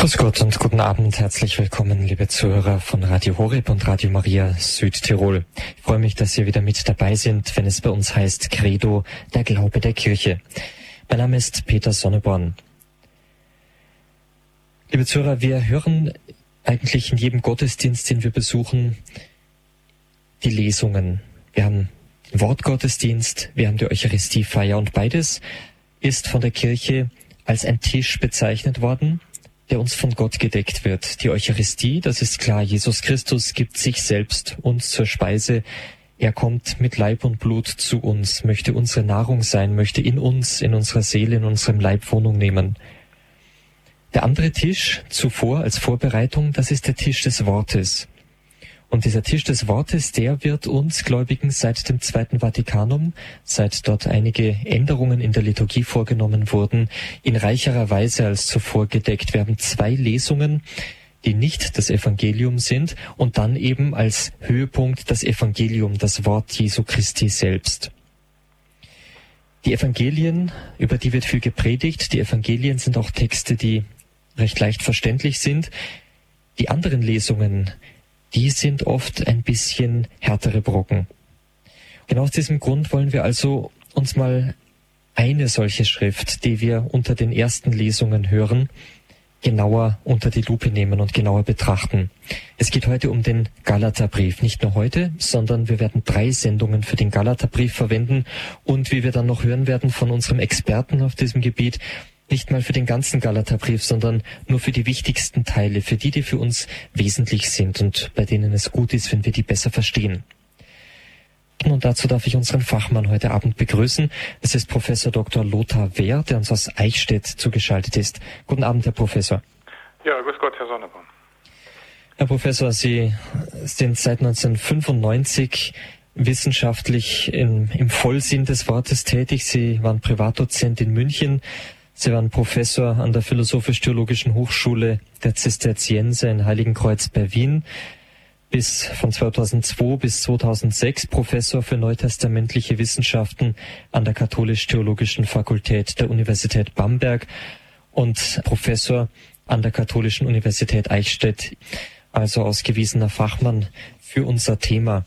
Grüß Gott und guten Abend. Herzlich willkommen, liebe Zuhörer von Radio Horeb und Radio Maria Südtirol. Ich freue mich, dass Sie wieder mit dabei sind, wenn es bei uns heißt Credo, der Glaube der Kirche. Mein Name ist Peter Sonneborn. Liebe Zuhörer, wir hören eigentlich in jedem Gottesdienst, den wir besuchen, die Lesungen. Wir haben den Wortgottesdienst, wir haben die Eucharistiefeier und beides ist von der Kirche als ein Tisch bezeichnet worden, der uns von Gott gedeckt wird. Die Eucharistie, das ist klar, Jesus Christus gibt sich selbst uns zur Speise. Er kommt mit Leib und Blut zu uns, möchte unsere Nahrung sein, möchte in uns, in unserer Seele, in unserem Leib Wohnung nehmen. Der andere Tisch zuvor als Vorbereitung, das ist der Tisch des Wortes. Und dieser Tisch des Wortes, der wird uns Gläubigen seit dem Zweiten Vatikanum, seit dort einige Änderungen in der Liturgie vorgenommen wurden, in reicherer Weise als zuvor gedeckt. Wir haben zwei Lesungen, die nicht das Evangelium sind und dann eben als Höhepunkt das Evangelium, das Wort Jesu Christi selbst. Die Evangelien, über die wird viel gepredigt. Die Evangelien sind auch Texte, die recht leicht verständlich sind. Die anderen Lesungen, die sind oft ein bisschen härtere Brocken. Genau aus diesem Grund wollen wir also uns mal eine solche Schrift, die wir unter den ersten Lesungen hören, genauer unter die Lupe nehmen und genauer betrachten. Es geht heute um den Galaterbrief. Nicht nur heute, sondern wir werden drei Sendungen für den Galaterbrief verwenden und wie wir dann noch hören werden von unserem Experten auf diesem Gebiet, nicht mal für den ganzen Galaterbrief, sondern nur für die wichtigsten Teile, für die, die für uns wesentlich sind und bei denen es gut ist, wenn wir die besser verstehen. Und dazu darf ich unseren Fachmann heute Abend begrüßen. Es ist Professor Dr. Lothar Wehr, der uns aus Eichstätt zugeschaltet ist. Guten Abend, Herr Professor. Ja, grüß Gott, Herr Sonneborn. Herr Professor, Sie sind seit 1995 wissenschaftlich im, im Vollsinn des Wortes tätig. Sie waren Privatdozent in München, Sie waren Professor an der Philosophisch-Theologischen Hochschule der Zisterzienser in Heiligenkreuz bei Wien. Bis von 2002 bis 2006 Professor für neutestamentliche Wissenschaften an der Katholisch-Theologischen Fakultät der Universität Bamberg und Professor an der Katholischen Universität Eichstätt, also ausgewiesener Fachmann für unser Thema.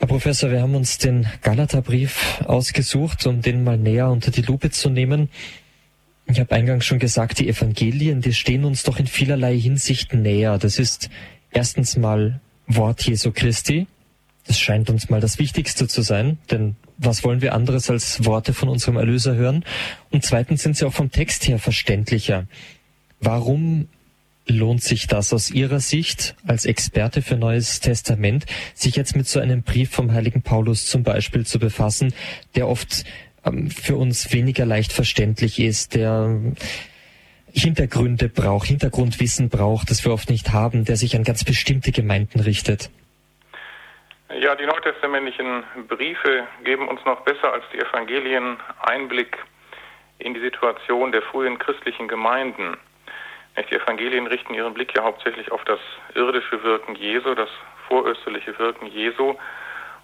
Herr Professor, wir haben uns den Galaterbrief ausgesucht, um den mal näher unter die Lupe zu nehmen. Ich habe eingangs schon gesagt, die Evangelien, die stehen uns doch in vielerlei Hinsicht näher. Das ist erstens mal Wort Jesu Christi. Das scheint uns mal das Wichtigste zu sein, denn was wollen wir anderes als Worte von unserem Erlöser hören? Und zweitens sind sie auch vom Text her verständlicher. Warum lohnt sich das aus Ihrer Sicht als Experte für Neues Testament, sich jetzt mit so einem Brief vom heiligen Paulus zum Beispiel zu befassen, der oft ähm, für uns weniger leicht verständlich ist, der Hintergründe braucht, Hintergrundwissen braucht, das wir oft nicht haben, der sich an ganz bestimmte Gemeinden richtet? Ja, die neutestamentlichen Briefe geben uns noch besser als die Evangelien Einblick in die Situation der frühen christlichen Gemeinden. Die Evangelien richten ihren Blick ja hauptsächlich auf das irdische Wirken Jesu, das vorösterliche Wirken Jesu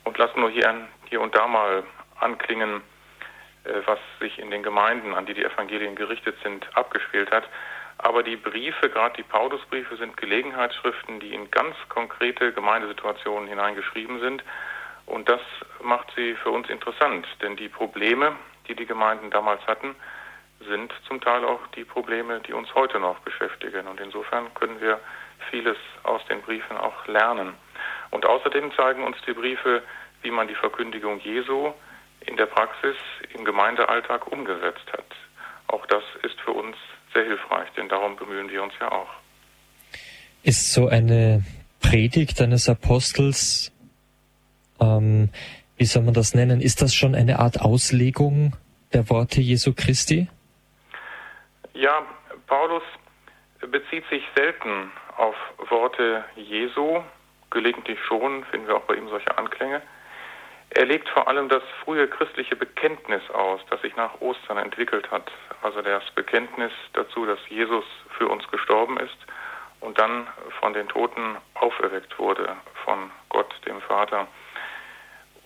und lassen nur hier, hier und da mal anklingen, äh, was sich in den Gemeinden, an die die Evangelien gerichtet sind, abgespielt hat. Aber die Briefe, gerade die Paulusbriefe, sind Gelegenheitsschriften, die in ganz konkrete Gemeindesituationen hineingeschrieben sind. Und das macht sie für uns interessant, denn die Probleme, die die Gemeinden damals hatten, sind zum Teil auch die Probleme, die uns heute noch beschäftigen. Und insofern können wir vieles aus den Briefen auch lernen. Und außerdem zeigen uns die Briefe, wie man die Verkündigung Jesu in der Praxis im Gemeindealltag umgesetzt hat. Auch das ist für uns sehr hilfreich, denn darum bemühen wir uns ja auch. Ist so eine Predigt eines Apostels, ähm, wie soll man das nennen, ist das schon eine Art Auslegung der Worte Jesu Christi? Ja, Paulus bezieht sich selten auf Worte Jesu, gelegentlich schon, finden wir auch bei ihm solche Anklänge. Er legt vor allem das frühe christliche Bekenntnis aus, das sich nach Ostern entwickelt hat, also das Bekenntnis dazu, dass Jesus für uns gestorben ist und dann von den Toten auferweckt wurde von Gott, dem Vater.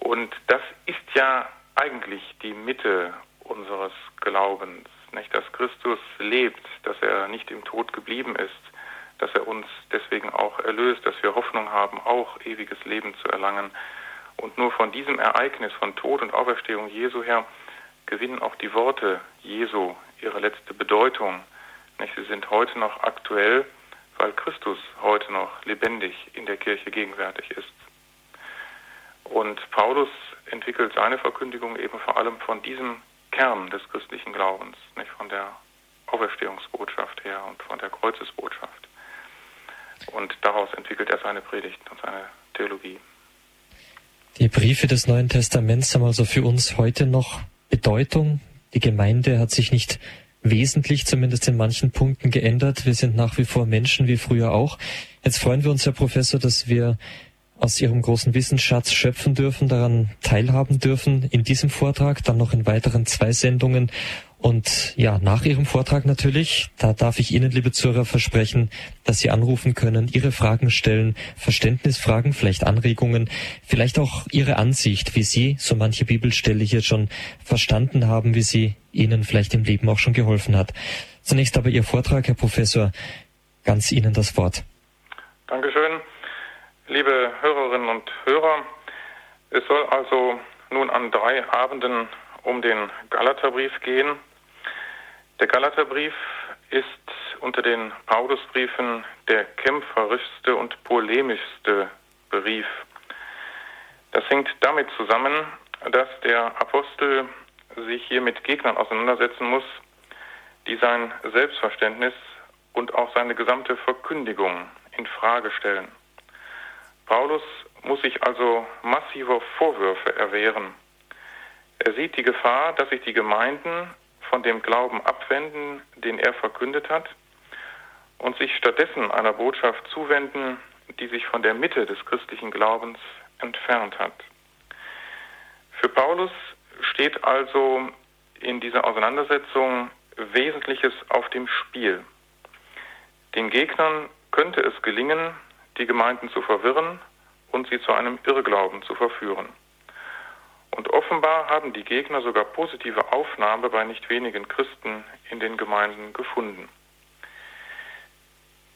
Und das ist ja eigentlich die Mitte unseres Glaubens nicht, dass Christus lebt, dass er nicht im Tod geblieben ist, dass er uns deswegen auch erlöst, dass wir Hoffnung haben, auch ewiges Leben zu erlangen. Und nur von diesem Ereignis von Tod und Auferstehung Jesu her gewinnen auch die Worte Jesu ihre letzte Bedeutung. Nicht? Sie sind heute noch aktuell, weil Christus heute noch lebendig in der Kirche gegenwärtig ist. Und Paulus entwickelt seine Verkündigung eben vor allem von diesem Kern des christlichen Glaubens, nicht von der Auferstehungsbotschaft her und von der Kreuzesbotschaft. Und daraus entwickelt er seine Predigten und seine Theologie. Die Briefe des Neuen Testaments haben also für uns heute noch Bedeutung. Die Gemeinde hat sich nicht wesentlich, zumindest in manchen Punkten geändert. Wir sind nach wie vor Menschen wie früher auch. Jetzt freuen wir uns, Herr Professor, dass wir aus Ihrem großen Wissensschatz schöpfen dürfen, daran teilhaben dürfen in diesem Vortrag, dann noch in weiteren zwei Sendungen. Und ja, nach Ihrem Vortrag natürlich, da darf ich Ihnen, liebe Zuhörer, versprechen, dass Sie anrufen können, Ihre Fragen stellen, Verständnisfragen, vielleicht Anregungen, vielleicht auch Ihre Ansicht, wie Sie so manche Bibelstelle hier schon verstanden haben, wie sie Ihnen vielleicht im Leben auch schon geholfen hat. Zunächst aber Ihr Vortrag, Herr Professor, ganz Ihnen das Wort. Dankeschön. Liebe Hörerinnen und Hörer, es soll also nun an drei Abenden um den Galaterbrief gehen. Der Galaterbrief ist unter den Paulusbriefen der kämpferischste und polemischste Brief. Das hängt damit zusammen, dass der Apostel sich hier mit Gegnern auseinandersetzen muss, die sein Selbstverständnis und auch seine gesamte Verkündigung in Frage stellen. Paulus muss sich also massiver Vorwürfe erwehren. Er sieht die Gefahr, dass sich die Gemeinden von dem Glauben abwenden, den er verkündet hat, und sich stattdessen einer Botschaft zuwenden, die sich von der Mitte des christlichen Glaubens entfernt hat. Für Paulus steht also in dieser Auseinandersetzung Wesentliches auf dem Spiel. Den Gegnern könnte es gelingen, die Gemeinden zu verwirren und sie zu einem Irrglauben zu verführen. Und offenbar haben die Gegner sogar positive Aufnahme bei nicht wenigen Christen in den Gemeinden gefunden.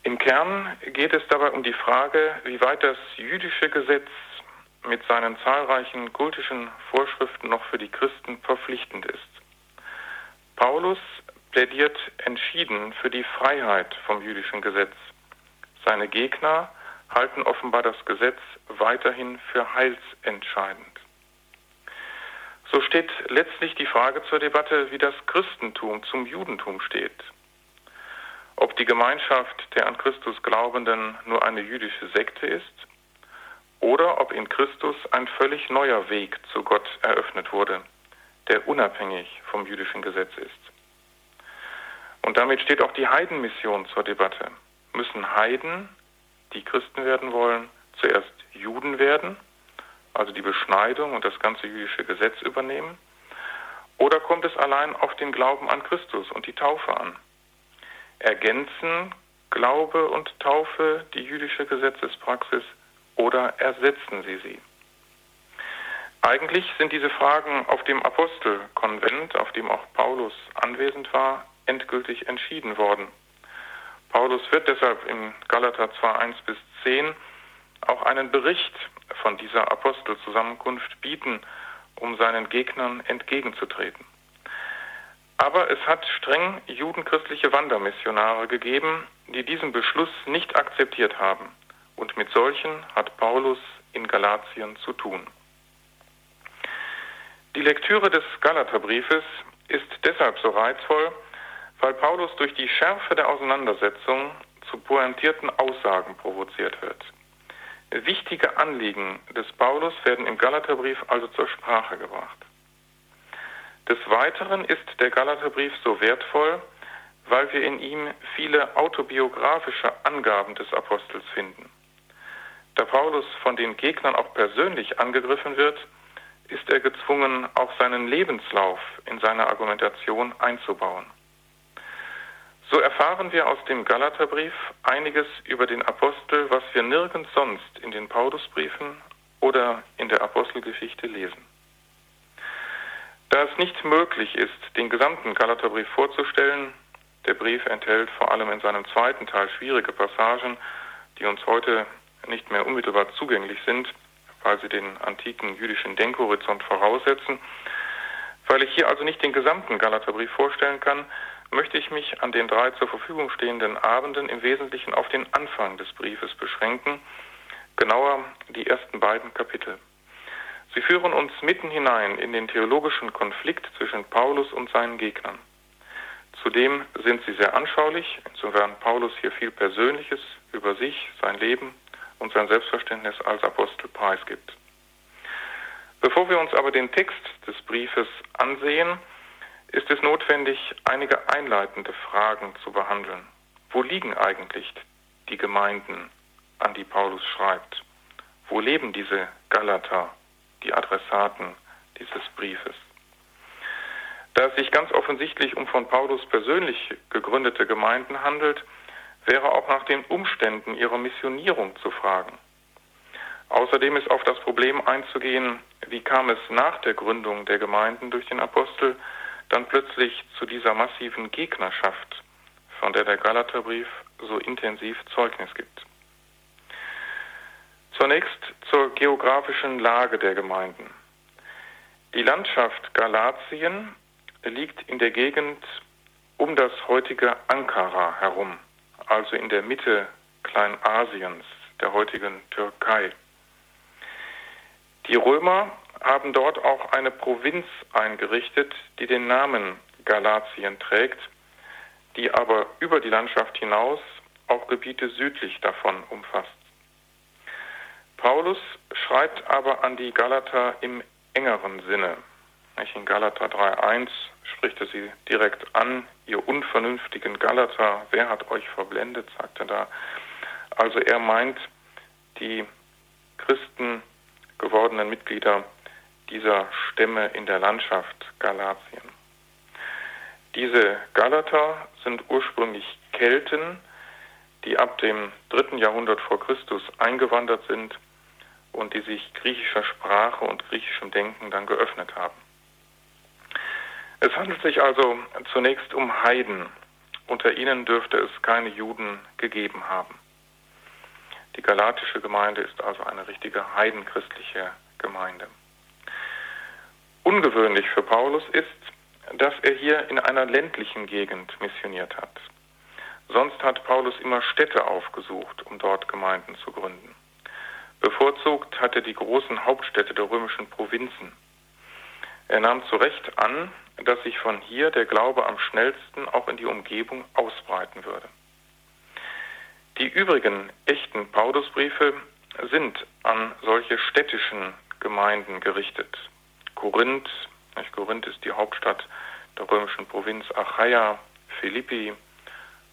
Im Kern geht es dabei um die Frage, wie weit das jüdische Gesetz mit seinen zahlreichen kultischen Vorschriften noch für die Christen verpflichtend ist. Paulus plädiert entschieden für die Freiheit vom jüdischen Gesetz. Seine Gegner halten offenbar das Gesetz weiterhin für heilsentscheidend. So steht letztlich die Frage zur Debatte, wie das Christentum zum Judentum steht. Ob die Gemeinschaft der an Christus Glaubenden nur eine jüdische Sekte ist oder ob in Christus ein völlig neuer Weg zu Gott eröffnet wurde, der unabhängig vom jüdischen Gesetz ist. Und damit steht auch die Heidenmission zur Debatte. Müssen Heiden die Christen werden wollen, zuerst Juden werden, also die Beschneidung und das ganze jüdische Gesetz übernehmen? Oder kommt es allein auf den Glauben an Christus und die Taufe an? Ergänzen Glaube und Taufe die jüdische Gesetzespraxis oder ersetzen sie sie? Eigentlich sind diese Fragen auf dem Apostelkonvent, auf dem auch Paulus anwesend war, endgültig entschieden worden. Paulus wird deshalb in Galater 2, 1 bis 10 auch einen Bericht von dieser Apostelzusammenkunft bieten, um seinen Gegnern entgegenzutreten. Aber es hat streng judenchristliche Wandermissionare gegeben, die diesen Beschluss nicht akzeptiert haben. Und mit solchen hat Paulus in Galatien zu tun. Die Lektüre des Galaterbriefes ist deshalb so reizvoll, weil Paulus durch die Schärfe der Auseinandersetzung zu pointierten Aussagen provoziert wird. Wichtige Anliegen des Paulus werden im Galaterbrief also zur Sprache gebracht. Des Weiteren ist der Galaterbrief so wertvoll, weil wir in ihm viele autobiografische Angaben des Apostels finden. Da Paulus von den Gegnern auch persönlich angegriffen wird, ist er gezwungen, auch seinen Lebenslauf in seine Argumentation einzubauen. So erfahren wir aus dem Galaterbrief einiges über den Apostel, was wir nirgends sonst in den Paulusbriefen oder in der Apostelgeschichte lesen. Da es nicht möglich ist, den gesamten Galaterbrief vorzustellen, der Brief enthält vor allem in seinem zweiten Teil schwierige Passagen, die uns heute nicht mehr unmittelbar zugänglich sind, weil sie den antiken jüdischen Denkhorizont voraussetzen. Weil ich hier also nicht den gesamten Galaterbrief vorstellen kann, möchte ich mich an den drei zur Verfügung stehenden Abenden im Wesentlichen auf den Anfang des Briefes beschränken, genauer die ersten beiden Kapitel. Sie führen uns mitten hinein in den theologischen Konflikt zwischen Paulus und seinen Gegnern. Zudem sind sie sehr anschaulich, insofern Paulus hier viel Persönliches über sich, sein Leben und sein Selbstverständnis als Apostel preisgibt. Bevor wir uns aber den Text des Briefes ansehen, ist es notwendig, einige einleitende Fragen zu behandeln. Wo liegen eigentlich die Gemeinden, an die Paulus schreibt? Wo leben diese Galater, die Adressaten dieses Briefes? Da es sich ganz offensichtlich um von Paulus persönlich gegründete Gemeinden handelt, wäre auch nach den Umständen ihrer Missionierung zu fragen. Außerdem ist auf das Problem einzugehen, wie kam es nach der Gründung der Gemeinden durch den Apostel dann plötzlich zu dieser massiven Gegnerschaft, von der der Galaterbrief so intensiv Zeugnis gibt. Zunächst zur geografischen Lage der Gemeinden. Die Landschaft Galatien liegt in der Gegend um das heutige Ankara herum, also in der Mitte Kleinasiens, der heutigen Türkei. Die Römer haben dort auch eine Provinz eingerichtet, die den Namen Galatien trägt, die aber über die Landschaft hinaus auch Gebiete südlich davon umfasst. Paulus schreibt aber an die Galater im engeren Sinne. In Galater 3.1 spricht er sie direkt an, ihr unvernünftigen Galater, wer hat euch verblendet, sagt er da. Also er meint die Christen gewordenen Mitglieder dieser Stämme in der Landschaft Galatien. Diese Galater sind ursprünglich Kelten, die ab dem dritten Jahrhundert vor Christus eingewandert sind und die sich griechischer Sprache und griechischem Denken dann geöffnet haben. Es handelt sich also zunächst um Heiden. Unter ihnen dürfte es keine Juden gegeben haben. Die galatische Gemeinde ist also eine richtige heidenchristliche Gemeinde. Ungewöhnlich für Paulus ist, dass er hier in einer ländlichen Gegend missioniert hat. Sonst hat Paulus immer Städte aufgesucht, um dort Gemeinden zu gründen. Bevorzugt hat er die großen Hauptstädte der römischen Provinzen. Er nahm zu Recht an, dass sich von hier der Glaube am schnellsten auch in die Umgebung ausbreiten würde. Die übrigen echten Paulusbriefe sind an solche städtischen Gemeinden gerichtet. Korinth, Korinth ist die Hauptstadt der römischen Provinz Achaia, Philippi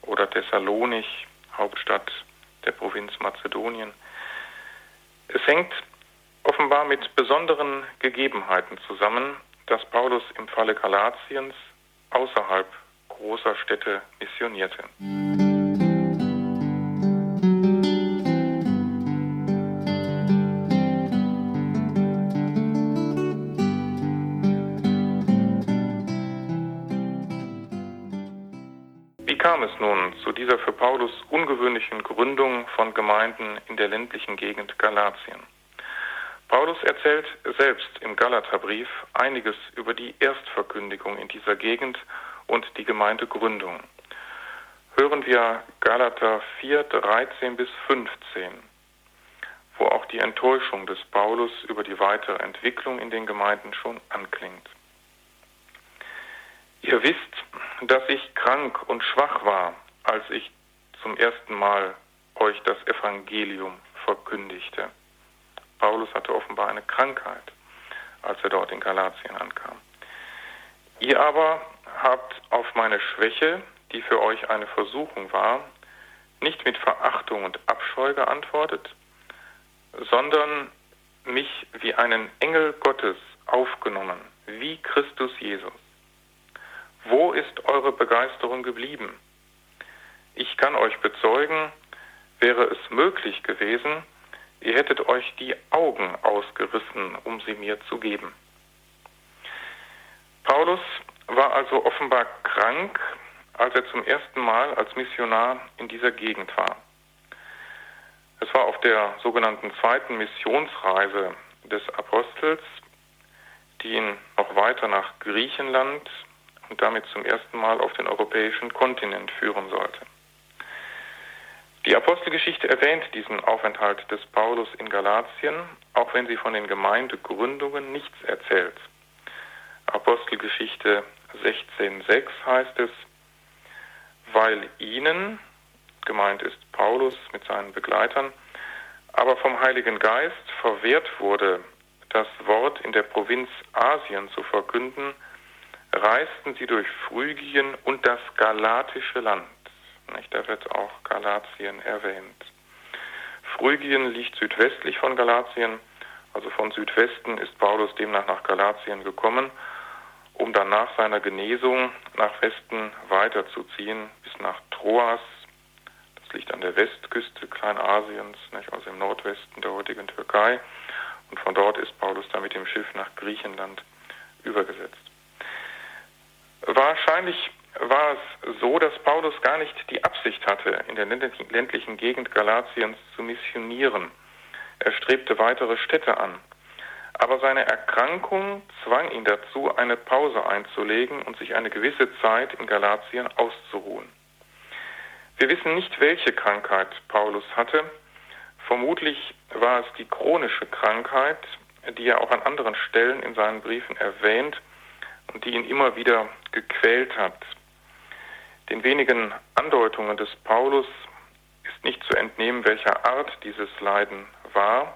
oder Thessalonich, Hauptstadt der Provinz Mazedonien. Es hängt offenbar mit besonderen Gegebenheiten zusammen, dass Paulus im Falle Galatiens außerhalb großer Städte missionierte. Zu dieser für Paulus ungewöhnlichen Gründung von Gemeinden in der ländlichen Gegend Galatien? Paulus erzählt selbst im Galaterbrief einiges über die Erstverkündigung in dieser Gegend und die Gemeindegründung. Hören wir Galater 4, 13 bis 15, wo auch die Enttäuschung des Paulus über die weitere Entwicklung in den Gemeinden schon anklingt. Ihr wisst, dass ich krank und schwach war, als ich zum ersten Mal euch das Evangelium verkündigte. Paulus hatte offenbar eine Krankheit, als er dort in Galatien ankam. Ihr aber habt auf meine Schwäche, die für euch eine Versuchung war, nicht mit Verachtung und Abscheu geantwortet, sondern mich wie einen Engel Gottes aufgenommen, wie Christus Jesus. Wo ist eure Begeisterung geblieben? Ich kann euch bezeugen, wäre es möglich gewesen, Ihr hättet euch die Augen ausgerissen, um sie mir zu geben. Paulus war also offenbar krank, als er zum ersten Mal als Missionar in dieser Gegend war. Es war auf der sogenannten zweiten Missionsreise des Apostels, die ihn noch weiter nach Griechenland und damit zum ersten Mal auf den europäischen Kontinent führen sollte. Die Apostelgeschichte erwähnt diesen Aufenthalt des Paulus in Galatien, auch wenn sie von den Gemeindegründungen nichts erzählt. Apostelgeschichte 16.6 heißt es, weil ihnen, gemeint ist Paulus mit seinen Begleitern, aber vom Heiligen Geist verwehrt wurde, das Wort in der Provinz Asien zu verkünden, reisten sie durch Phrygien und das galatische Land. Da wird auch Galatien erwähnt. Phrygien liegt südwestlich von Galatien, also von Südwesten ist Paulus demnach nach Galatien gekommen, um dann nach seiner Genesung nach Westen weiterzuziehen bis nach Troas, das liegt an der Westküste Kleinasiens, nicht, also im Nordwesten der heutigen Türkei. Und von dort ist Paulus dann mit dem Schiff nach Griechenland übergesetzt. Wahrscheinlich war es so, dass Paulus gar nicht die Absicht hatte, in der ländlichen Gegend Galatiens zu missionieren. Er strebte weitere Städte an. Aber seine Erkrankung zwang ihn dazu, eine Pause einzulegen und sich eine gewisse Zeit in Galatien auszuruhen. Wir wissen nicht, welche Krankheit Paulus hatte. Vermutlich war es die chronische Krankheit, die er auch an anderen Stellen in seinen Briefen erwähnt und die ihn immer wieder gequält hat. Den wenigen Andeutungen des Paulus ist nicht zu entnehmen, welcher Art dieses Leiden war.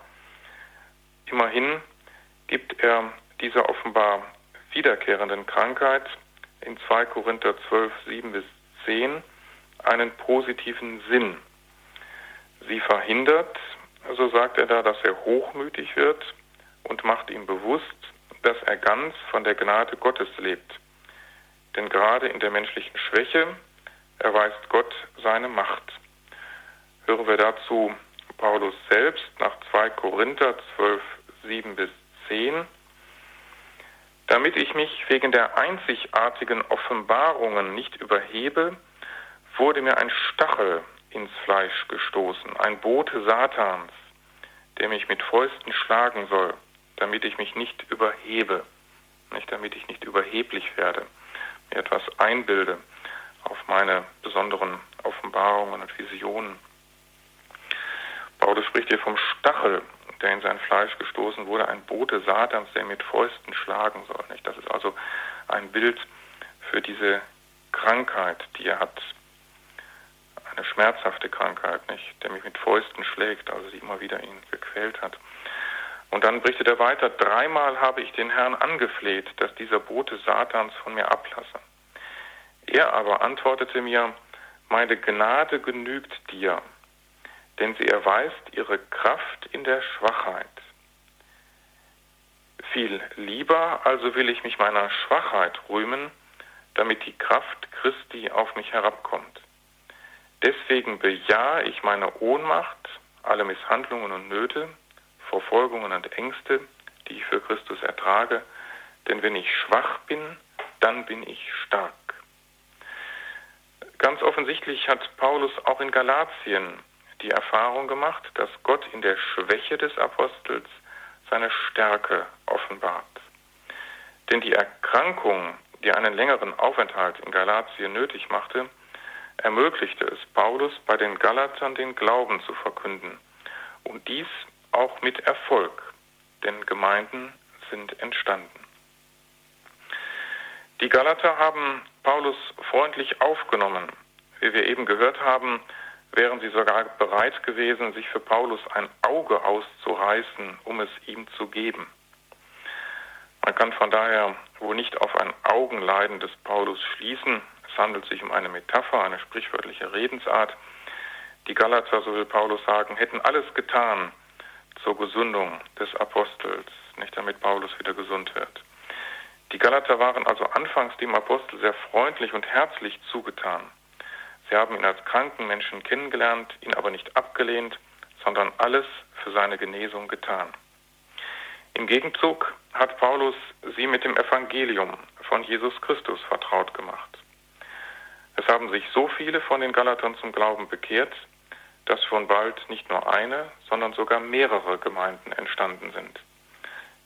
Immerhin gibt er dieser offenbar wiederkehrenden Krankheit in 2 Korinther 12, 7 bis 10 einen positiven Sinn. Sie verhindert, so sagt er da, dass er hochmütig wird und macht ihm bewusst, dass er ganz von der Gnade Gottes lebt. Denn gerade in der menschlichen Schwäche erweist Gott seine Macht. Hören wir dazu Paulus selbst nach 2 Korinther 12, 7 bis 10. Damit ich mich wegen der einzigartigen Offenbarungen nicht überhebe, wurde mir ein Stachel ins Fleisch gestoßen, ein Bote Satans, der mich mit Fäusten schlagen soll, damit ich mich nicht überhebe, nicht damit ich nicht überheblich werde, mir etwas einbilde auf meine besonderen Offenbarungen und Visionen. Paulus spricht hier vom Stachel, der in sein Fleisch gestoßen wurde, ein Bote Satans, der mit Fäusten schlagen soll. Nicht? Das ist also ein Bild für diese Krankheit, die er hat, eine schmerzhafte Krankheit, nicht, der mich mit Fäusten schlägt, also die immer wieder ihn gequält hat. Und dann berichtet er weiter, dreimal habe ich den Herrn angefleht, dass dieser Bote Satans von mir ablasse. Er aber antwortete mir, meine Gnade genügt dir, denn sie erweist ihre Kraft in der Schwachheit. Viel lieber also will ich mich meiner Schwachheit rühmen, damit die Kraft Christi auf mich herabkommt. Deswegen bejahe ich meine Ohnmacht, alle Misshandlungen und Nöte, Verfolgungen und Ängste, die ich für Christus ertrage, denn wenn ich schwach bin, dann bin ich stark. Ganz offensichtlich hat Paulus auch in Galatien die Erfahrung gemacht, dass Gott in der Schwäche des Apostels seine Stärke offenbart. Denn die Erkrankung, die einen längeren Aufenthalt in Galatien nötig machte, ermöglichte es Paulus, bei den Galatern den Glauben zu verkünden. Und dies auch mit Erfolg, denn Gemeinden sind entstanden. Die Galater haben Paulus freundlich aufgenommen. Wie wir eben gehört haben, wären sie sogar bereit gewesen, sich für Paulus ein Auge auszureißen, um es ihm zu geben. Man kann von daher wohl nicht auf ein Augenleiden des Paulus schließen, es handelt sich um eine Metapher, eine sprichwörtliche Redensart. Die Galater, so will Paulus sagen, hätten alles getan zur Gesundung des Apostels, nicht damit Paulus wieder gesund wird. Die Galater waren also anfangs dem Apostel sehr freundlich und herzlich zugetan. Sie haben ihn als kranken Menschen kennengelernt, ihn aber nicht abgelehnt, sondern alles für seine Genesung getan. Im Gegenzug hat Paulus sie mit dem Evangelium von Jesus Christus vertraut gemacht. Es haben sich so viele von den Galatern zum Glauben bekehrt, dass schon bald nicht nur eine, sondern sogar mehrere Gemeinden entstanden sind.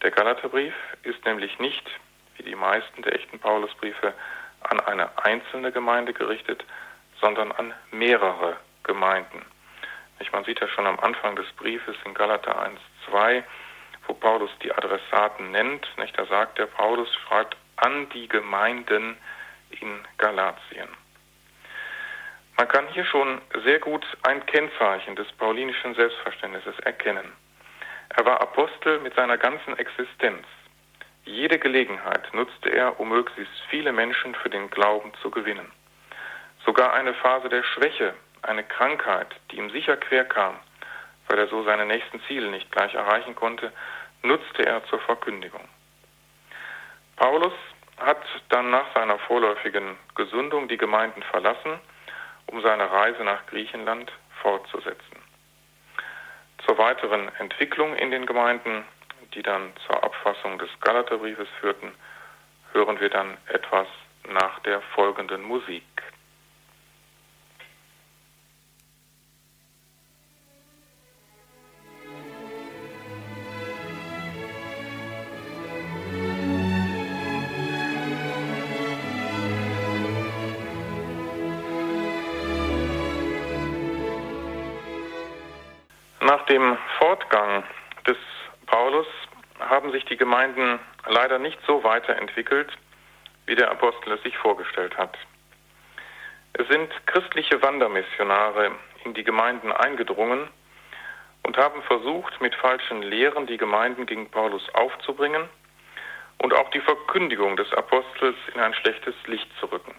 Der Galaterbrief ist nämlich nicht, wie die meisten der echten Paulusbriefe, an eine einzelne Gemeinde gerichtet, sondern an mehrere Gemeinden. Man sieht ja schon am Anfang des Briefes in Galater 1, 2, wo Paulus die Adressaten nennt. Da sagt der Paulus, schreibt an die Gemeinden in Galatien. Man kann hier schon sehr gut ein Kennzeichen des paulinischen Selbstverständnisses erkennen. Er war Apostel mit seiner ganzen Existenz. Jede Gelegenheit nutzte er, um möglichst viele Menschen für den Glauben zu gewinnen. Sogar eine Phase der Schwäche, eine Krankheit, die ihm sicher quer kam, weil er so seine nächsten Ziele nicht gleich erreichen konnte, nutzte er zur Verkündigung. Paulus hat dann nach seiner vorläufigen Gesundung die Gemeinden verlassen um seine Reise nach Griechenland fortzusetzen. Zur weiteren Entwicklung in den Gemeinden, die dann zur Abfassung des Galaterbriefes führten, hören wir dann etwas nach der folgenden Musik. Dem Fortgang des Paulus haben sich die Gemeinden leider nicht so weiterentwickelt, wie der Apostel es sich vorgestellt hat. Es sind christliche Wandermissionare in die Gemeinden eingedrungen und haben versucht, mit falschen Lehren die Gemeinden gegen Paulus aufzubringen und auch die Verkündigung des Apostels in ein schlechtes Licht zu rücken.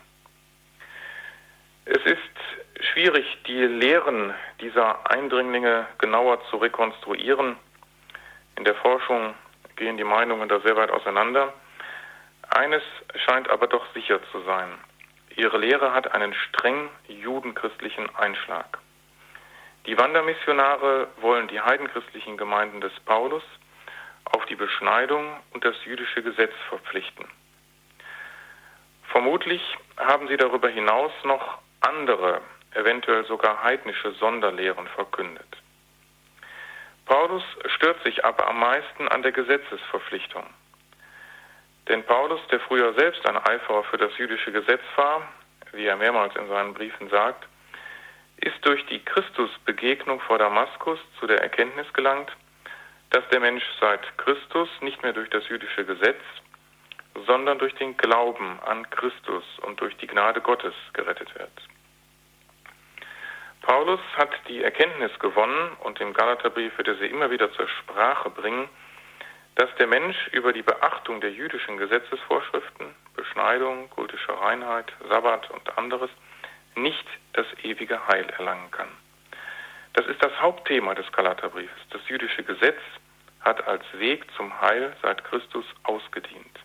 Es ist schwierig, die Lehren dieser Eindringlinge genauer zu rekonstruieren. In der Forschung gehen die Meinungen da sehr weit auseinander. Eines scheint aber doch sicher zu sein. Ihre Lehre hat einen streng judenchristlichen Einschlag. Die Wandermissionare wollen die heidenchristlichen Gemeinden des Paulus auf die Beschneidung und das jüdische Gesetz verpflichten. Vermutlich haben sie darüber hinaus noch andere, eventuell sogar heidnische Sonderlehren verkündet. Paulus stört sich aber am meisten an der Gesetzesverpflichtung. Denn Paulus, der früher selbst ein Eiferer für das jüdische Gesetz war, wie er mehrmals in seinen Briefen sagt, ist durch die Christusbegegnung vor Damaskus zu der Erkenntnis gelangt, dass der Mensch seit Christus nicht mehr durch das jüdische Gesetz, sondern durch den Glauben an Christus und durch die Gnade Gottes gerettet wird. Paulus hat die Erkenntnis gewonnen und im Galaterbrief wird er sie immer wieder zur Sprache bringen, dass der Mensch über die Beachtung der jüdischen Gesetzesvorschriften, Beschneidung, kultische Reinheit, Sabbat und anderes nicht das ewige Heil erlangen kann. Das ist das Hauptthema des Galaterbriefes. Das jüdische Gesetz hat als Weg zum Heil seit Christus ausgedient.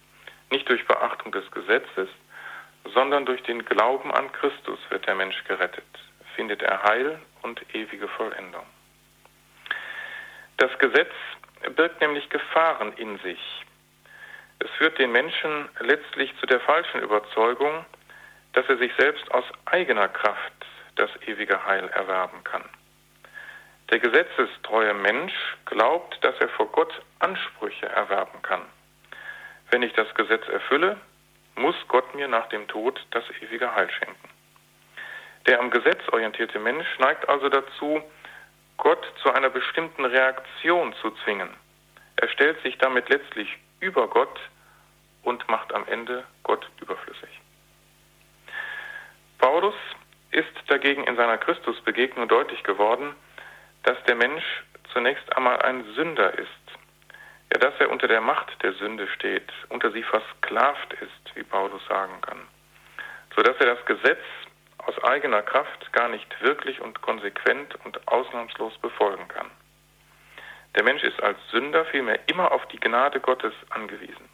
Nicht durch Beachtung des Gesetzes, sondern durch den Glauben an Christus wird der Mensch gerettet, findet er Heil und ewige Vollendung. Das Gesetz birgt nämlich Gefahren in sich. Es führt den Menschen letztlich zu der falschen Überzeugung, dass er sich selbst aus eigener Kraft das ewige Heil erwerben kann. Der gesetzestreue Mensch glaubt, dass er vor Gott Ansprüche erwerben kann. Wenn ich das Gesetz erfülle, muss Gott mir nach dem Tod das ewige Heil schenken. Der am Gesetz orientierte Mensch neigt also dazu, Gott zu einer bestimmten Reaktion zu zwingen. Er stellt sich damit letztlich über Gott und macht am Ende Gott überflüssig. Paulus ist dagegen in seiner Christusbegegnung deutlich geworden, dass der Mensch zunächst einmal ein Sünder ist ja, dass er unter der Macht der Sünde steht, unter sie versklavt ist, wie Paulus sagen kann, so dass er das Gesetz aus eigener Kraft gar nicht wirklich und konsequent und ausnahmslos befolgen kann. Der Mensch ist als Sünder vielmehr immer auf die Gnade Gottes angewiesen.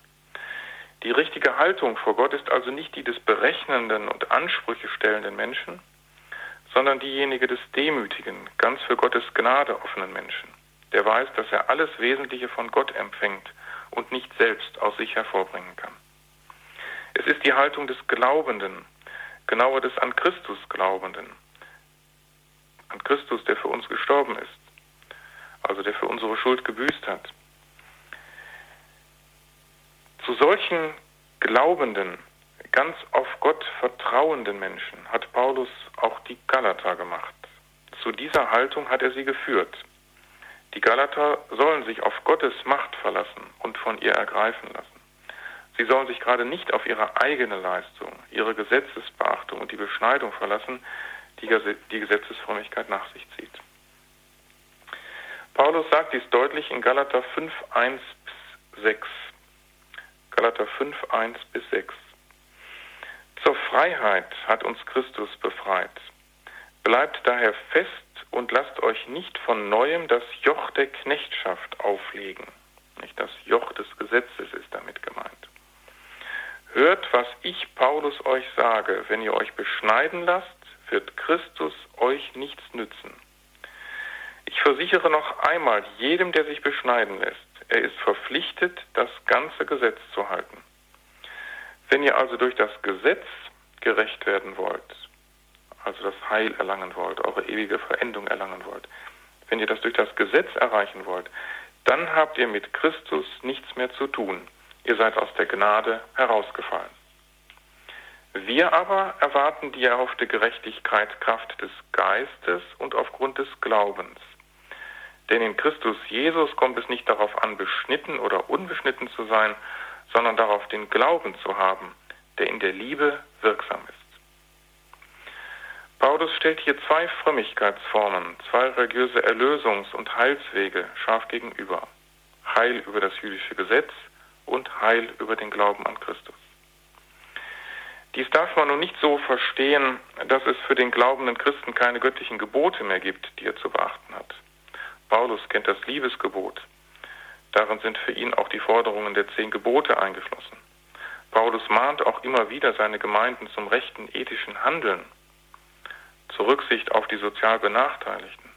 Die richtige Haltung vor Gott ist also nicht die des berechnenden und Ansprüche stellenden Menschen, sondern diejenige des demütigen, ganz für Gottes Gnade offenen Menschen der weiß, dass er alles Wesentliche von Gott empfängt und nicht selbst aus sich hervorbringen kann. Es ist die Haltung des Glaubenden, genauer des an Christus Glaubenden. An Christus, der für uns gestorben ist, also der für unsere Schuld gebüßt hat. Zu solchen glaubenden, ganz auf Gott vertrauenden Menschen hat Paulus auch die Galater gemacht. Zu dieser Haltung hat er sie geführt. Die Galater sollen sich auf Gottes Macht verlassen und von ihr ergreifen lassen. Sie sollen sich gerade nicht auf ihre eigene Leistung, ihre Gesetzesbeachtung und die Beschneidung verlassen, die die Gesetzesfrömmigkeit nach sich zieht. Paulus sagt dies deutlich in Galater 5, 1 bis 6. Galater 5, 1 bis 6. Zur Freiheit hat uns Christus befreit. Bleibt daher fest und lasst euch nicht von neuem das Joch der Knechtschaft auflegen. Nicht das Joch des Gesetzes ist damit gemeint. Hört, was ich Paulus euch sage, wenn ihr euch beschneiden lasst, wird Christus euch nichts nützen. Ich versichere noch einmal jedem, der sich beschneiden lässt, er ist verpflichtet, das ganze Gesetz zu halten. Wenn ihr also durch das Gesetz gerecht werden wollt, also das Heil erlangen wollt, eure ewige Verendung erlangen wollt, wenn ihr das durch das Gesetz erreichen wollt, dann habt ihr mit Christus nichts mehr zu tun. Ihr seid aus der Gnade herausgefallen. Wir aber erwarten die erhoffte Gerechtigkeit Kraft des Geistes und aufgrund des Glaubens. Denn in Christus Jesus kommt es nicht darauf an, beschnitten oder unbeschnitten zu sein, sondern darauf, den Glauben zu haben, der in der Liebe wirksam ist. Paulus stellt hier zwei Frömmigkeitsformen, zwei religiöse Erlösungs- und Heilswege scharf gegenüber. Heil über das jüdische Gesetz und Heil über den Glauben an Christus. Dies darf man nun nicht so verstehen, dass es für den glaubenden Christen keine göttlichen Gebote mehr gibt, die er zu beachten hat. Paulus kennt das Liebesgebot. Darin sind für ihn auch die Forderungen der zehn Gebote eingeschlossen. Paulus mahnt auch immer wieder seine Gemeinden zum rechten ethischen Handeln, zur Rücksicht auf die sozial Benachteiligten,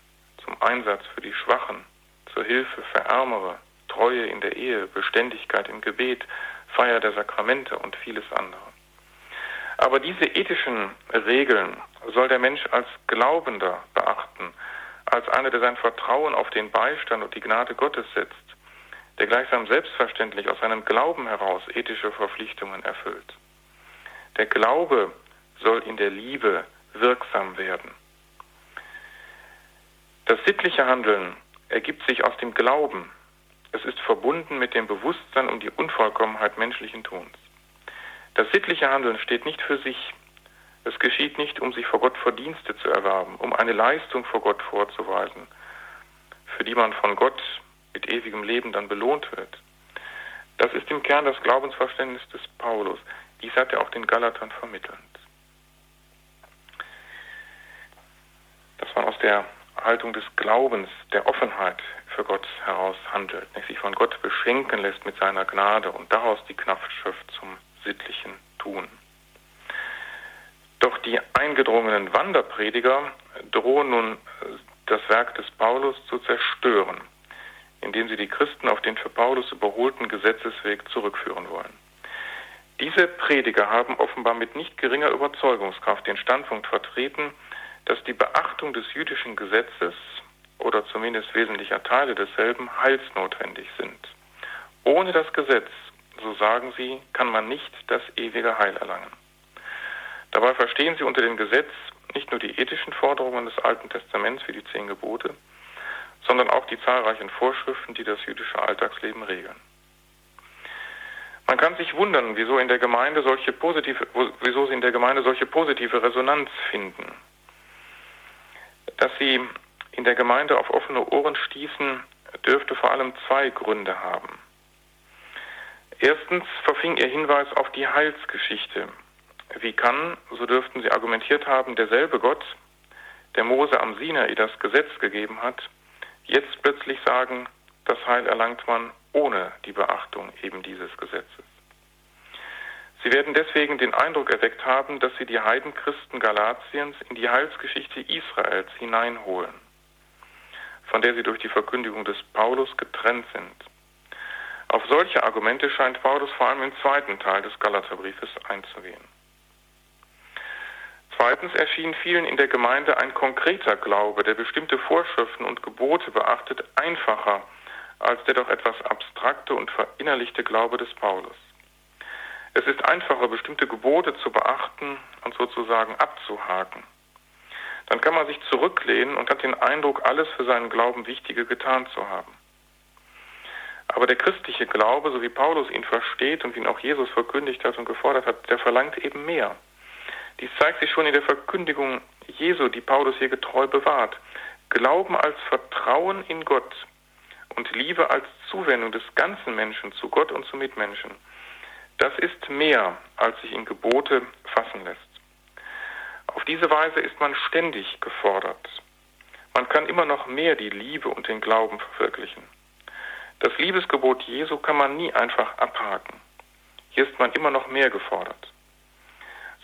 zum Einsatz für die Schwachen, zur Hilfe für Ärmere, Treue in der Ehe, Beständigkeit im Gebet, Feier der Sakramente und vieles andere. Aber diese ethischen Regeln soll der Mensch als Glaubender beachten, als einer, der sein Vertrauen auf den Beistand und die Gnade Gottes setzt, der gleichsam selbstverständlich aus seinem Glauben heraus ethische Verpflichtungen erfüllt. Der Glaube soll in der Liebe wirksam werden. Das sittliche Handeln ergibt sich aus dem Glauben. Es ist verbunden mit dem Bewusstsein um die Unvollkommenheit menschlichen Tuns. Das sittliche Handeln steht nicht für sich, es geschieht nicht, um sich vor Gott Verdienste zu erwerben, um eine Leistung vor Gott vorzuweisen, für die man von Gott mit ewigem Leben dann belohnt wird. Das ist im Kern das Glaubensverständnis des Paulus. Dies hat er auch den Galatern vermittelt. Dass man aus der Haltung des Glaubens, der Offenheit für Gott heraus handelt, sich von Gott beschenken lässt mit seiner Gnade und daraus die Kraft schöpft zum sittlichen Tun. Doch die eingedrungenen Wanderprediger drohen nun das Werk des Paulus zu zerstören, indem sie die Christen auf den für Paulus überholten Gesetzesweg zurückführen wollen. Diese Prediger haben offenbar mit nicht geringer Überzeugungskraft den Standpunkt vertreten, dass die Beachtung des jüdischen Gesetzes oder zumindest wesentlicher Teile desselben heilsnotwendig sind. Ohne das Gesetz, so sagen sie, kann man nicht das ewige Heil erlangen. Dabei verstehen sie unter dem Gesetz nicht nur die ethischen Forderungen des Alten Testaments wie die zehn Gebote, sondern auch die zahlreichen Vorschriften, die das jüdische Alltagsleben regeln. Man kann sich wundern, wieso in der Gemeinde solche positive, wieso sie in der Gemeinde solche positive Resonanz finden. Dass sie in der Gemeinde auf offene Ohren stießen, dürfte vor allem zwei Gründe haben. Erstens verfing ihr Hinweis auf die Heilsgeschichte, wie kann, so dürften sie argumentiert haben, derselbe Gott, der Mose am Sinai das Gesetz gegeben hat, jetzt plötzlich sagen, das Heil erlangt man ohne die Beachtung eben dieses Gesetzes. Sie werden deswegen den Eindruck erweckt haben, dass sie die Heidenchristen Galatiens in die Heilsgeschichte Israels hineinholen, von der sie durch die Verkündigung des Paulus getrennt sind. Auf solche Argumente scheint Paulus vor allem im zweiten Teil des Galaterbriefes einzugehen. Zweitens erschien vielen in der Gemeinde ein konkreter Glaube, der bestimmte Vorschriften und Gebote beachtet, einfacher als der doch etwas abstrakte und verinnerlichte Glaube des Paulus. Es ist einfacher, bestimmte Gebote zu beachten und sozusagen abzuhaken. Dann kann man sich zurücklehnen und hat den Eindruck, alles für seinen Glauben Wichtige getan zu haben. Aber der christliche Glaube, so wie Paulus ihn versteht und wie ihn auch Jesus verkündigt hat und gefordert hat, der verlangt eben mehr. Dies zeigt sich schon in der Verkündigung Jesu, die Paulus hier getreu bewahrt. Glauben als Vertrauen in Gott und Liebe als Zuwendung des ganzen Menschen zu Gott und zu Mitmenschen. Das ist mehr, als sich in Gebote fassen lässt. Auf diese Weise ist man ständig gefordert. Man kann immer noch mehr die Liebe und den Glauben verwirklichen. Das Liebesgebot Jesu kann man nie einfach abhaken. Hier ist man immer noch mehr gefordert.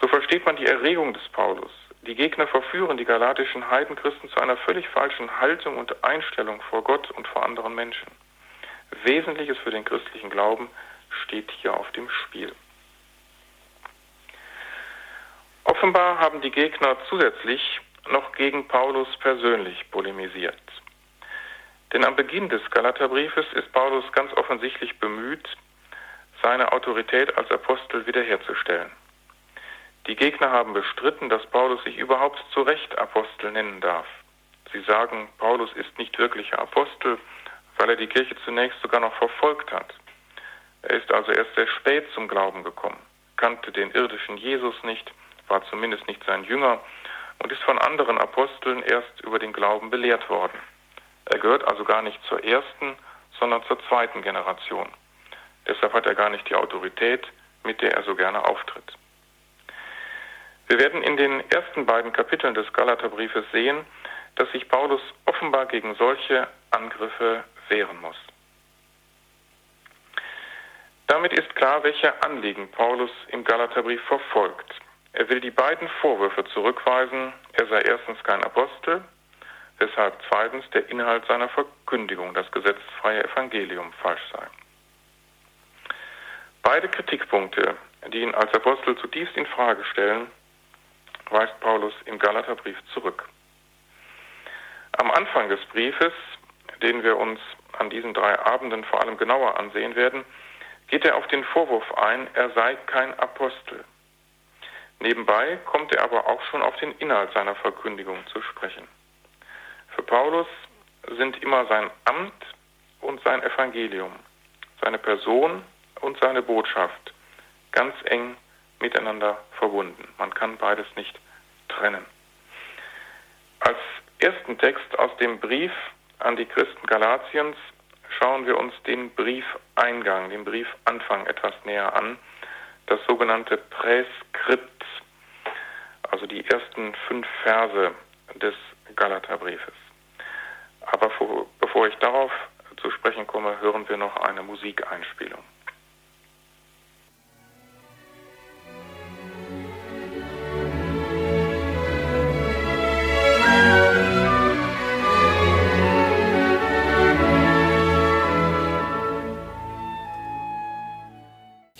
So versteht man die Erregung des Paulus. Die Gegner verführen die galatischen Heidenchristen zu einer völlig falschen Haltung und Einstellung vor Gott und vor anderen Menschen. Wesentliches für den christlichen Glauben steht hier auf dem Spiel. Offenbar haben die Gegner zusätzlich noch gegen Paulus persönlich polemisiert. Denn am Beginn des Galaterbriefes ist Paulus ganz offensichtlich bemüht, seine Autorität als Apostel wiederherzustellen. Die Gegner haben bestritten, dass Paulus sich überhaupt zu Recht Apostel nennen darf. Sie sagen, Paulus ist nicht wirklicher Apostel, weil er die Kirche zunächst sogar noch verfolgt hat. Er ist also erst sehr spät zum Glauben gekommen, kannte den irdischen Jesus nicht, war zumindest nicht sein Jünger und ist von anderen Aposteln erst über den Glauben belehrt worden. Er gehört also gar nicht zur ersten, sondern zur zweiten Generation. Deshalb hat er gar nicht die Autorität, mit der er so gerne auftritt. Wir werden in den ersten beiden Kapiteln des Galaterbriefes sehen, dass sich Paulus offenbar gegen solche Angriffe wehren muss. Damit ist klar, welche Anliegen Paulus im Galaterbrief verfolgt. Er will die beiden Vorwürfe zurückweisen, er sei erstens kein Apostel, weshalb zweitens der Inhalt seiner Verkündigung, das gesetzfreie Evangelium, falsch sei. Beide Kritikpunkte, die ihn als Apostel zutiefst in Frage stellen, weist Paulus im Galaterbrief zurück. Am Anfang des Briefes, den wir uns an diesen drei Abenden vor allem genauer ansehen werden, geht er auf den Vorwurf ein, er sei kein Apostel. Nebenbei kommt er aber auch schon auf den Inhalt seiner Verkündigung zu sprechen. Für Paulus sind immer sein Amt und sein Evangelium, seine Person und seine Botschaft ganz eng miteinander verbunden. Man kann beides nicht trennen. Als ersten Text aus dem Brief an die Christen Galatiens schauen wir uns den Briefeingang, den Briefanfang etwas näher an, das sogenannte Präskript, also die ersten fünf Verse des Galaterbriefes. Aber bevor ich darauf zu sprechen komme, hören wir noch eine Musikeinspielung.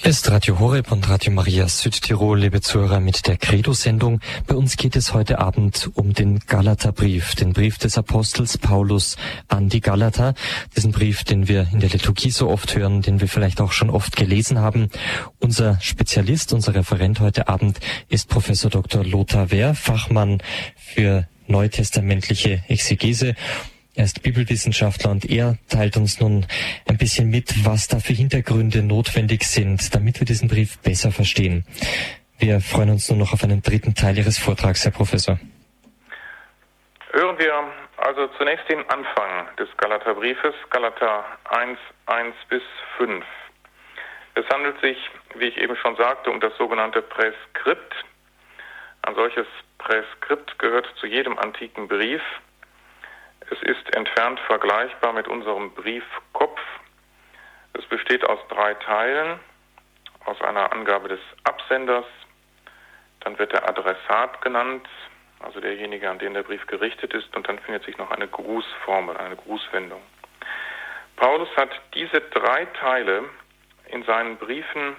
Ist Radio Horeb und Radio Maria Südtirol, liebe Zuhörer, mit der Credo-Sendung. Bei uns geht es heute Abend um den Galaterbrief, den Brief des Apostels Paulus an die Galater. Diesen Brief, den wir in der Liturgie so oft hören, den wir vielleicht auch schon oft gelesen haben. Unser Spezialist, unser Referent heute Abend ist Professor Dr. Lothar Wehr, Fachmann für neutestamentliche Exegese. Er ist Bibelwissenschaftler und er teilt uns nun ein bisschen mit, was da für Hintergründe notwendig sind, damit wir diesen Brief besser verstehen. Wir freuen uns nun noch auf einen dritten Teil Ihres Vortrags, Herr Professor. Hören wir also zunächst den Anfang des Galaterbriefes, Galater 1, 1 bis 5. Es handelt sich, wie ich eben schon sagte, um das sogenannte Präskript. Ein solches Präskript gehört zu jedem antiken Brief es ist entfernt vergleichbar mit unserem Briefkopf. Es besteht aus drei Teilen, aus einer Angabe des Absenders, dann wird der Adressat genannt, also derjenige, an den der Brief gerichtet ist, und dann findet sich noch eine Grußformel, eine Grußwendung. Paulus hat diese drei Teile in seinen Briefen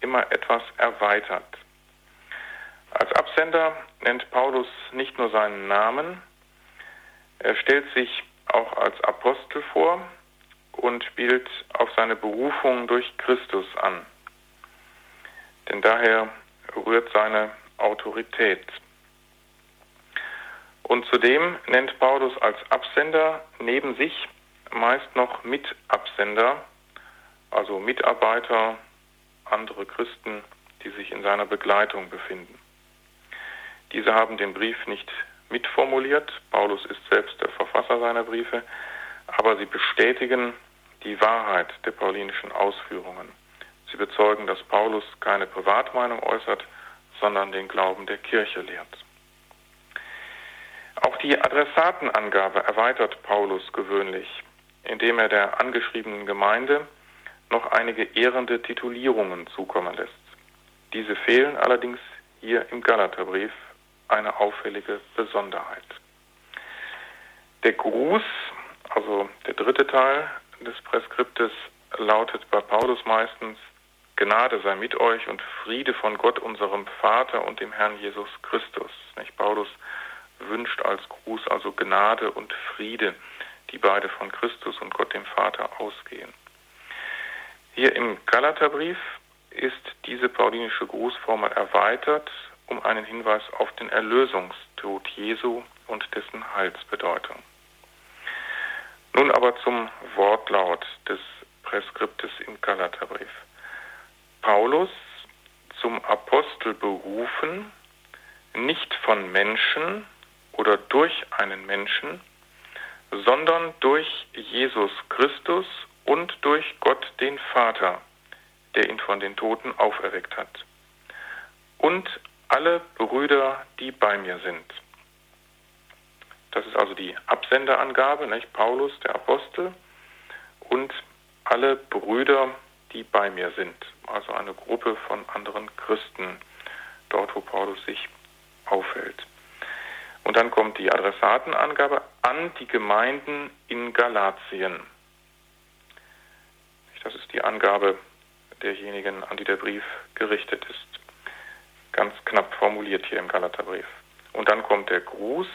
immer etwas erweitert. Als Absender nennt Paulus nicht nur seinen Namen, er stellt sich auch als Apostel vor und spielt auf seine Berufung durch Christus an. Denn daher rührt seine Autorität. Und zudem nennt Paulus als Absender neben sich meist noch Mitabsender, also Mitarbeiter, andere Christen, die sich in seiner Begleitung befinden. Diese haben den Brief nicht mitformuliert, Paulus ist selbst der Verfasser seiner Briefe, aber sie bestätigen die Wahrheit der paulinischen Ausführungen. Sie bezeugen, dass Paulus keine Privatmeinung äußert, sondern den Glauben der Kirche lehrt. Auch die Adressatenangabe erweitert Paulus gewöhnlich, indem er der angeschriebenen Gemeinde noch einige ehrende Titulierungen zukommen lässt. Diese fehlen allerdings hier im Galaterbrief, eine auffällige Besonderheit. Der Gruß, also der dritte Teil des Preskriptes, lautet bei Paulus meistens Gnade sei mit euch und Friede von Gott, unserem Vater und dem Herrn Jesus Christus. Nicht? Paulus wünscht als Gruß also Gnade und Friede, die beide von Christus und Gott dem Vater ausgehen. Hier im Galaterbrief ist diese paulinische Grußformel erweitert um einen Hinweis auf den Erlösungstod Jesu und dessen Heilsbedeutung. Nun aber zum Wortlaut des Preskriptes im Galaterbrief. Paulus zum Apostel berufen, nicht von Menschen oder durch einen Menschen, sondern durch Jesus Christus und durch Gott den Vater, der ihn von den Toten auferweckt hat. Und alle Brüder, die bei mir sind. Das ist also die Absenderangabe, nicht? Paulus, der Apostel, und alle Brüder, die bei mir sind. Also eine Gruppe von anderen Christen, dort wo Paulus sich aufhält. Und dann kommt die Adressatenangabe an die Gemeinden in Galatien. Das ist die Angabe derjenigen, an die der Brief gerichtet ist ganz knapp formuliert hier im Galaterbrief. Und dann kommt der Gruß,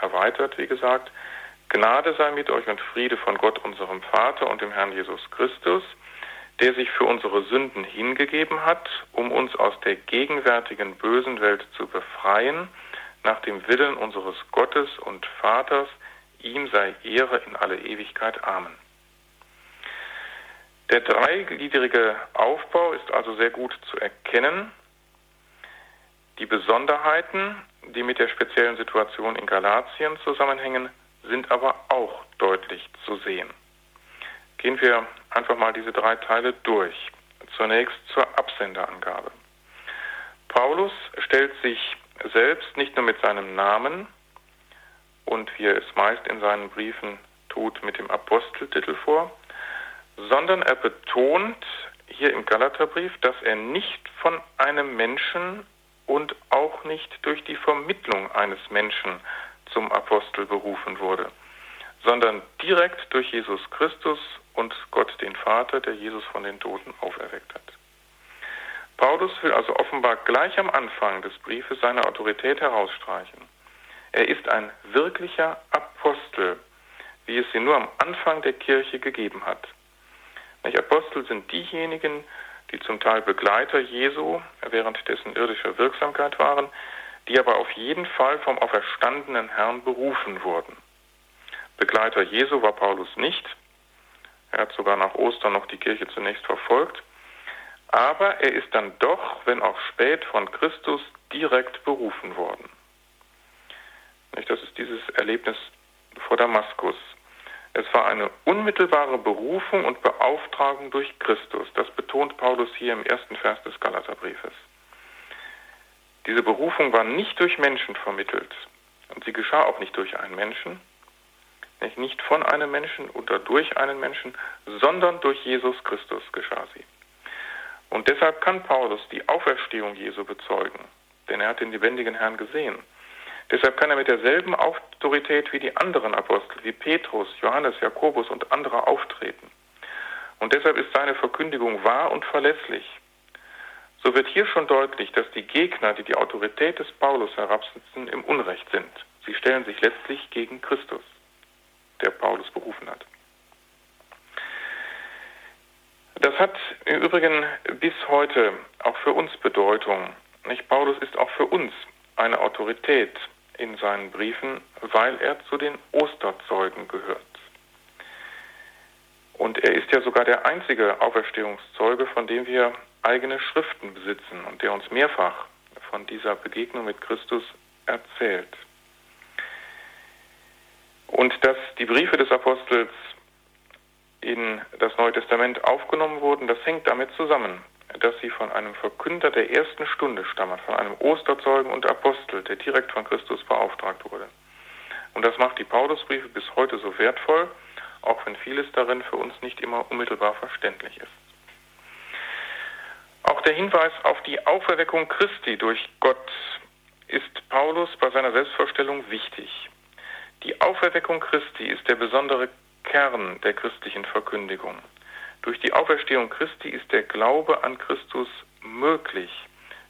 erweitert, wie gesagt, Gnade sei mit euch und Friede von Gott, unserem Vater und dem Herrn Jesus Christus, der sich für unsere Sünden hingegeben hat, um uns aus der gegenwärtigen bösen Welt zu befreien, nach dem Willen unseres Gottes und Vaters, ihm sei Ehre in alle Ewigkeit. Amen. Der dreigliedrige Aufbau ist also sehr gut zu erkennen. Die Besonderheiten, die mit der speziellen Situation in Galatien zusammenhängen, sind aber auch deutlich zu sehen. Gehen wir einfach mal diese drei Teile durch. Zunächst zur Absenderangabe. Paulus stellt sich selbst nicht nur mit seinem Namen und wie er es meist in seinen Briefen tut, mit dem Aposteltitel vor, sondern er betont hier im Galaterbrief, dass er nicht von einem Menschen und auch nicht durch die Vermittlung eines Menschen zum Apostel berufen wurde, sondern direkt durch Jesus Christus und Gott den Vater, der Jesus von den Toten auferweckt hat. Paulus will also offenbar gleich am Anfang des Briefes seine Autorität herausstreichen. Er ist ein wirklicher Apostel, wie es sie nur am Anfang der Kirche gegeben hat. Apostel sind diejenigen, die zum Teil Begleiter Jesu während dessen irdischer Wirksamkeit waren, die aber auf jeden Fall vom auferstandenen Herrn berufen wurden. Begleiter Jesu war Paulus nicht. Er hat sogar nach Ostern noch die Kirche zunächst verfolgt. Aber er ist dann doch, wenn auch spät, von Christus direkt berufen worden. Das ist dieses Erlebnis vor Damaskus. Es war eine unmittelbare Berufung und Beauftragung durch Christus. Das betont Paulus hier im ersten Vers des Galaterbriefes. Diese Berufung war nicht durch Menschen vermittelt und sie geschah auch nicht durch einen Menschen, nicht von einem Menschen oder durch einen Menschen, sondern durch Jesus Christus geschah sie. Und deshalb kann Paulus die Auferstehung Jesu bezeugen, denn er hat den lebendigen Herrn gesehen. Deshalb kann er mit derselben Autorität wie die anderen Apostel, wie Petrus, Johannes, Jakobus und andere auftreten. Und deshalb ist seine Verkündigung wahr und verlässlich. So wird hier schon deutlich, dass die Gegner, die die Autorität des Paulus herabsitzen, im Unrecht sind. Sie stellen sich letztlich gegen Christus, der Paulus berufen hat. Das hat im Übrigen bis heute auch für uns Bedeutung. Nicht? Paulus ist auch für uns eine Autorität in seinen Briefen, weil er zu den Osterzeugen gehört. Und er ist ja sogar der einzige Auferstehungszeuge, von dem wir eigene Schriften besitzen und der uns mehrfach von dieser Begegnung mit Christus erzählt. Und dass die Briefe des Apostels in das Neue Testament aufgenommen wurden, das hängt damit zusammen, dass sie von einem Verkünder der ersten Stunde stammen, von einem Osterzeugen und Apostel, der direkt von Christus beauftragt wurde. Und das macht die Paulusbriefe bis heute so wertvoll, auch wenn vieles darin für uns nicht immer unmittelbar verständlich ist. Auch der Hinweis auf die Auferweckung Christi durch Gott ist Paulus bei seiner Selbstvorstellung wichtig. Die Auferweckung Christi ist der besondere Kern der christlichen Verkündigung. Durch die Auferstehung Christi ist der Glaube an Christus möglich.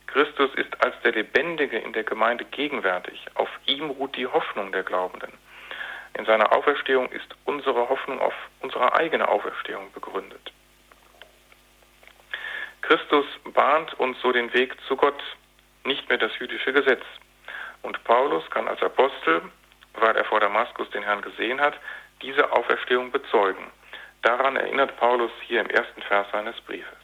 Christus ist als der Lebendige in der Gemeinde gegenwärtig. Auf ihm ruht die Hoffnung der Glaubenden. In seiner Auferstehung ist unsere Hoffnung auf unsere eigene Auferstehung begründet. Christus bahnt uns so den Weg zu Gott, nicht mehr das jüdische Gesetz. Und Paulus kann als Apostel, weil er vor Damaskus den Herrn gesehen hat, diese Auferstehung bezeugen. Daran erinnert Paulus hier im ersten Vers seines Briefes.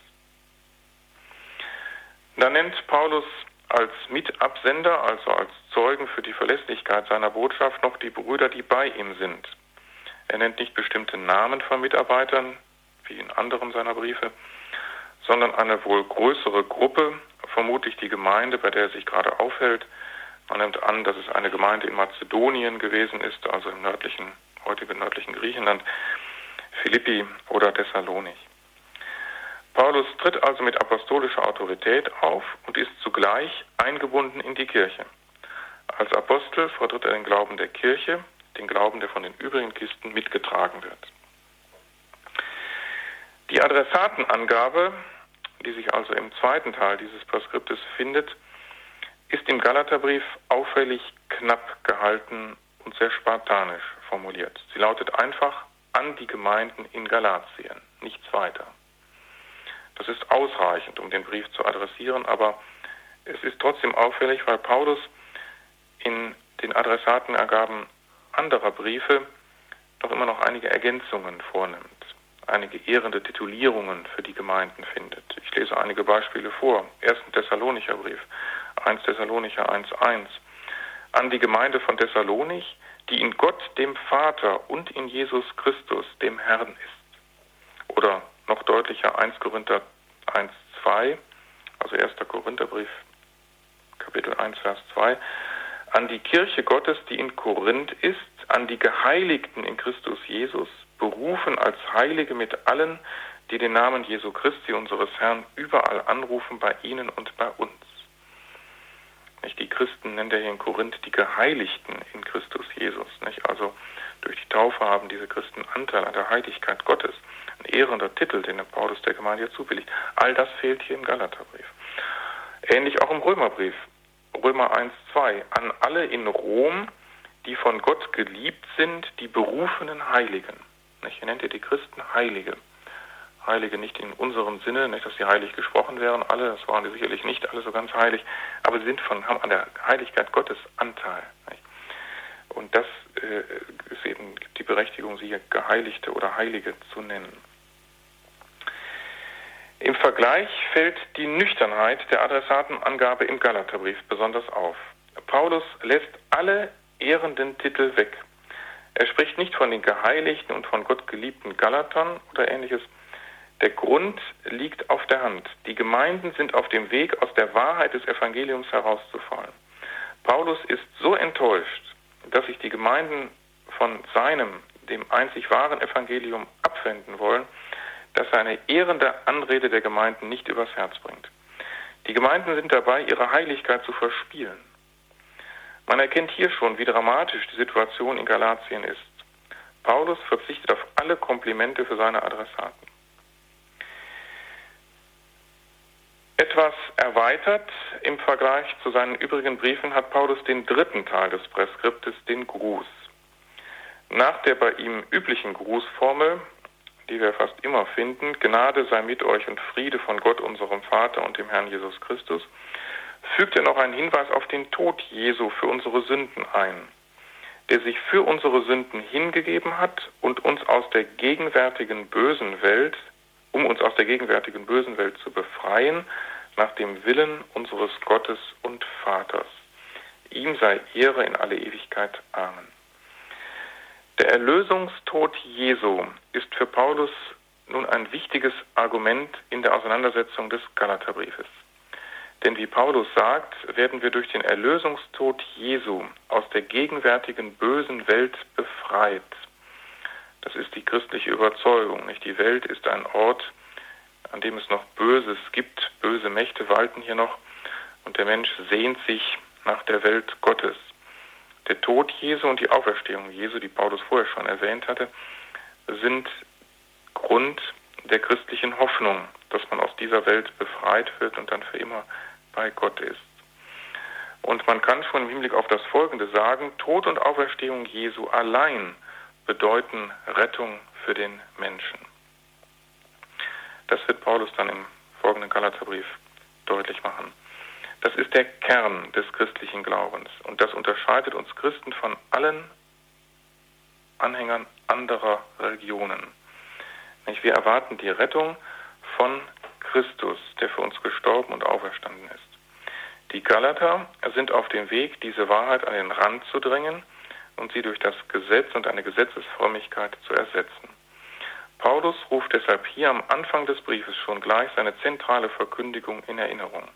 Dann nennt Paulus als Mitabsender, also als Zeugen für die Verlässlichkeit seiner Botschaft, noch die Brüder, die bei ihm sind. Er nennt nicht bestimmte Namen von Mitarbeitern, wie in anderen seiner Briefe, sondern eine wohl größere Gruppe, vermutlich die Gemeinde, bei der er sich gerade aufhält. Man nimmt an, dass es eine Gemeinde in Mazedonien gewesen ist, also im nördlichen, heutigen nördlichen Griechenland. Philippi oder Thessalonich. Paulus tritt also mit apostolischer Autorität auf und ist zugleich eingebunden in die Kirche. Als Apostel vertritt er den Glauben der Kirche, den Glauben, der von den übrigen Christen mitgetragen wird. Die Adressatenangabe, die sich also im zweiten Teil dieses Proskriptes findet, ist im Galaterbrief auffällig knapp gehalten und sehr spartanisch formuliert. Sie lautet einfach an die Gemeinden in Galatien, nichts weiter. Das ist ausreichend, um den Brief zu adressieren, aber es ist trotzdem auffällig, weil Paulus in den Adressatenergaben anderer Briefe doch immer noch einige Ergänzungen vornimmt, einige ehrende Titulierungen für die Gemeinden findet. Ich lese einige Beispiele vor. 1. Thessalonicher Brief, 1 Thessalonicher 1.1. An die Gemeinde von Thessalonich, die in Gott, dem Vater und in Jesus Christus, dem Herrn ist. Oder noch deutlicher 1 Korinther 1, 2, also 1. Korintherbrief, Kapitel 1, Vers 2, an die Kirche Gottes, die in Korinth ist, an die Geheiligten in Christus Jesus, berufen als Heilige mit allen, die den Namen Jesu Christi, unseres Herrn, überall anrufen, bei ihnen und bei uns. Nicht? Die Christen nennt er hier in Korinth die Geheiligten in Christus Jesus. Nicht? Also durch die Taufe haben diese Christen Anteil an der Heiligkeit Gottes. Ein ehrender Titel, den der Paulus der Gemeinde hier zubilligt. All das fehlt hier im Galaterbrief. Ähnlich auch im Römerbrief. Römer 1, 2. An alle in Rom, die von Gott geliebt sind, die berufenen Heiligen. Nicht? Hier nennt er die Christen Heilige. Heilige nicht in unserem Sinne, nicht, dass sie heilig gesprochen wären, alle, das waren die sicherlich nicht alle so ganz heilig, aber sie sind von, haben an der Heiligkeit Gottes Anteil. Nicht? Und das äh, ist eben die Berechtigung, sie Geheiligte oder Heilige zu nennen. Im Vergleich fällt die Nüchternheit der Adressatenangabe im Galaterbrief besonders auf. Paulus lässt alle ehrenden Titel weg. Er spricht nicht von den geheiligten und von Gott geliebten Galatern oder ähnliches, der Grund liegt auf der Hand. Die Gemeinden sind auf dem Weg, aus der Wahrheit des Evangeliums herauszufallen. Paulus ist so enttäuscht, dass sich die Gemeinden von seinem, dem einzig wahren Evangelium abwenden wollen, dass er eine ehrende Anrede der Gemeinden nicht übers Herz bringt. Die Gemeinden sind dabei, ihre Heiligkeit zu verspielen. Man erkennt hier schon, wie dramatisch die Situation in Galatien ist. Paulus verzichtet auf alle Komplimente für seine Adressaten. Etwas erweitert im Vergleich zu seinen übrigen Briefen hat Paulus den dritten Teil des Preskriptes, den Gruß. Nach der bei ihm üblichen Grußformel, die wir fast immer finden, Gnade sei mit euch und Friede von Gott, unserem Vater und dem Herrn Jesus Christus, fügt er noch einen Hinweis auf den Tod Jesu für unsere Sünden ein, der sich für unsere Sünden hingegeben hat und uns aus der gegenwärtigen bösen Welt um uns aus der gegenwärtigen bösen Welt zu befreien, nach dem Willen unseres Gottes und Vaters. Ihm sei Ehre in alle Ewigkeit. Amen. Der Erlösungstod Jesu ist für Paulus nun ein wichtiges Argument in der Auseinandersetzung des Galaterbriefes. Denn wie Paulus sagt, werden wir durch den Erlösungstod Jesu aus der gegenwärtigen bösen Welt befreit. Das ist die christliche Überzeugung. Nicht die Welt ist ein Ort, an dem es noch Böses gibt. Böse Mächte walten hier noch und der Mensch sehnt sich nach der Welt Gottes. Der Tod Jesu und die Auferstehung Jesu, die Paulus vorher schon erwähnt hatte, sind Grund der christlichen Hoffnung, dass man aus dieser Welt befreit wird und dann für immer bei Gott ist. Und man kann schon im Hinblick auf das Folgende sagen, Tod und Auferstehung Jesu allein bedeuten Rettung für den Menschen. Das wird Paulus dann im folgenden Galaterbrief deutlich machen. Das ist der Kern des christlichen Glaubens und das unterscheidet uns Christen von allen Anhängern anderer Religionen. Wir erwarten die Rettung von Christus, der für uns gestorben und auferstanden ist. Die Galater sind auf dem Weg, diese Wahrheit an den Rand zu drängen und sie durch das Gesetz und eine Gesetzesfrömmigkeit zu ersetzen. Paulus ruft deshalb hier am Anfang des Briefes schon gleich seine zentrale Verkündigung in Erinnerung.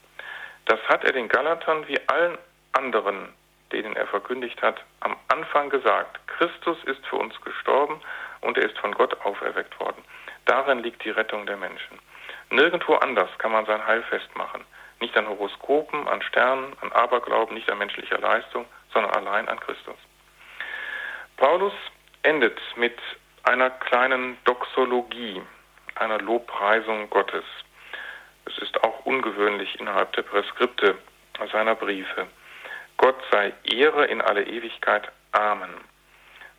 Das hat er den Galatern wie allen anderen, denen er verkündigt hat, am Anfang gesagt. Christus ist für uns gestorben und er ist von Gott auferweckt worden. Darin liegt die Rettung der Menschen. Nirgendwo anders kann man sein Heil festmachen. Nicht an Horoskopen, an Sternen, an Aberglauben, nicht an menschlicher Leistung, sondern allein an Christus. Paulus endet mit einer kleinen Doxologie, einer Lobpreisung Gottes. Es ist auch ungewöhnlich innerhalb der Preskripte seiner Briefe. Gott sei Ehre in alle Ewigkeit. Amen.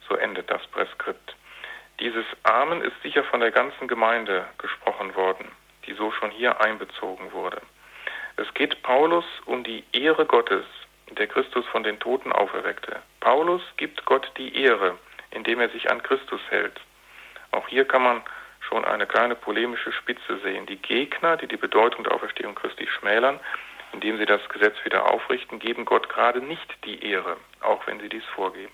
So endet das Preskript. Dieses Amen ist sicher von der ganzen Gemeinde gesprochen worden, die so schon hier einbezogen wurde. Es geht Paulus um die Ehre Gottes, der Christus von den Toten auferweckte. Paulus gibt Gott die Ehre, indem er sich an Christus hält. Auch hier kann man schon eine kleine polemische Spitze sehen. Die Gegner, die die Bedeutung der Auferstehung Christi schmälern, indem sie das Gesetz wieder aufrichten, geben Gott gerade nicht die Ehre, auch wenn sie dies vorgeben.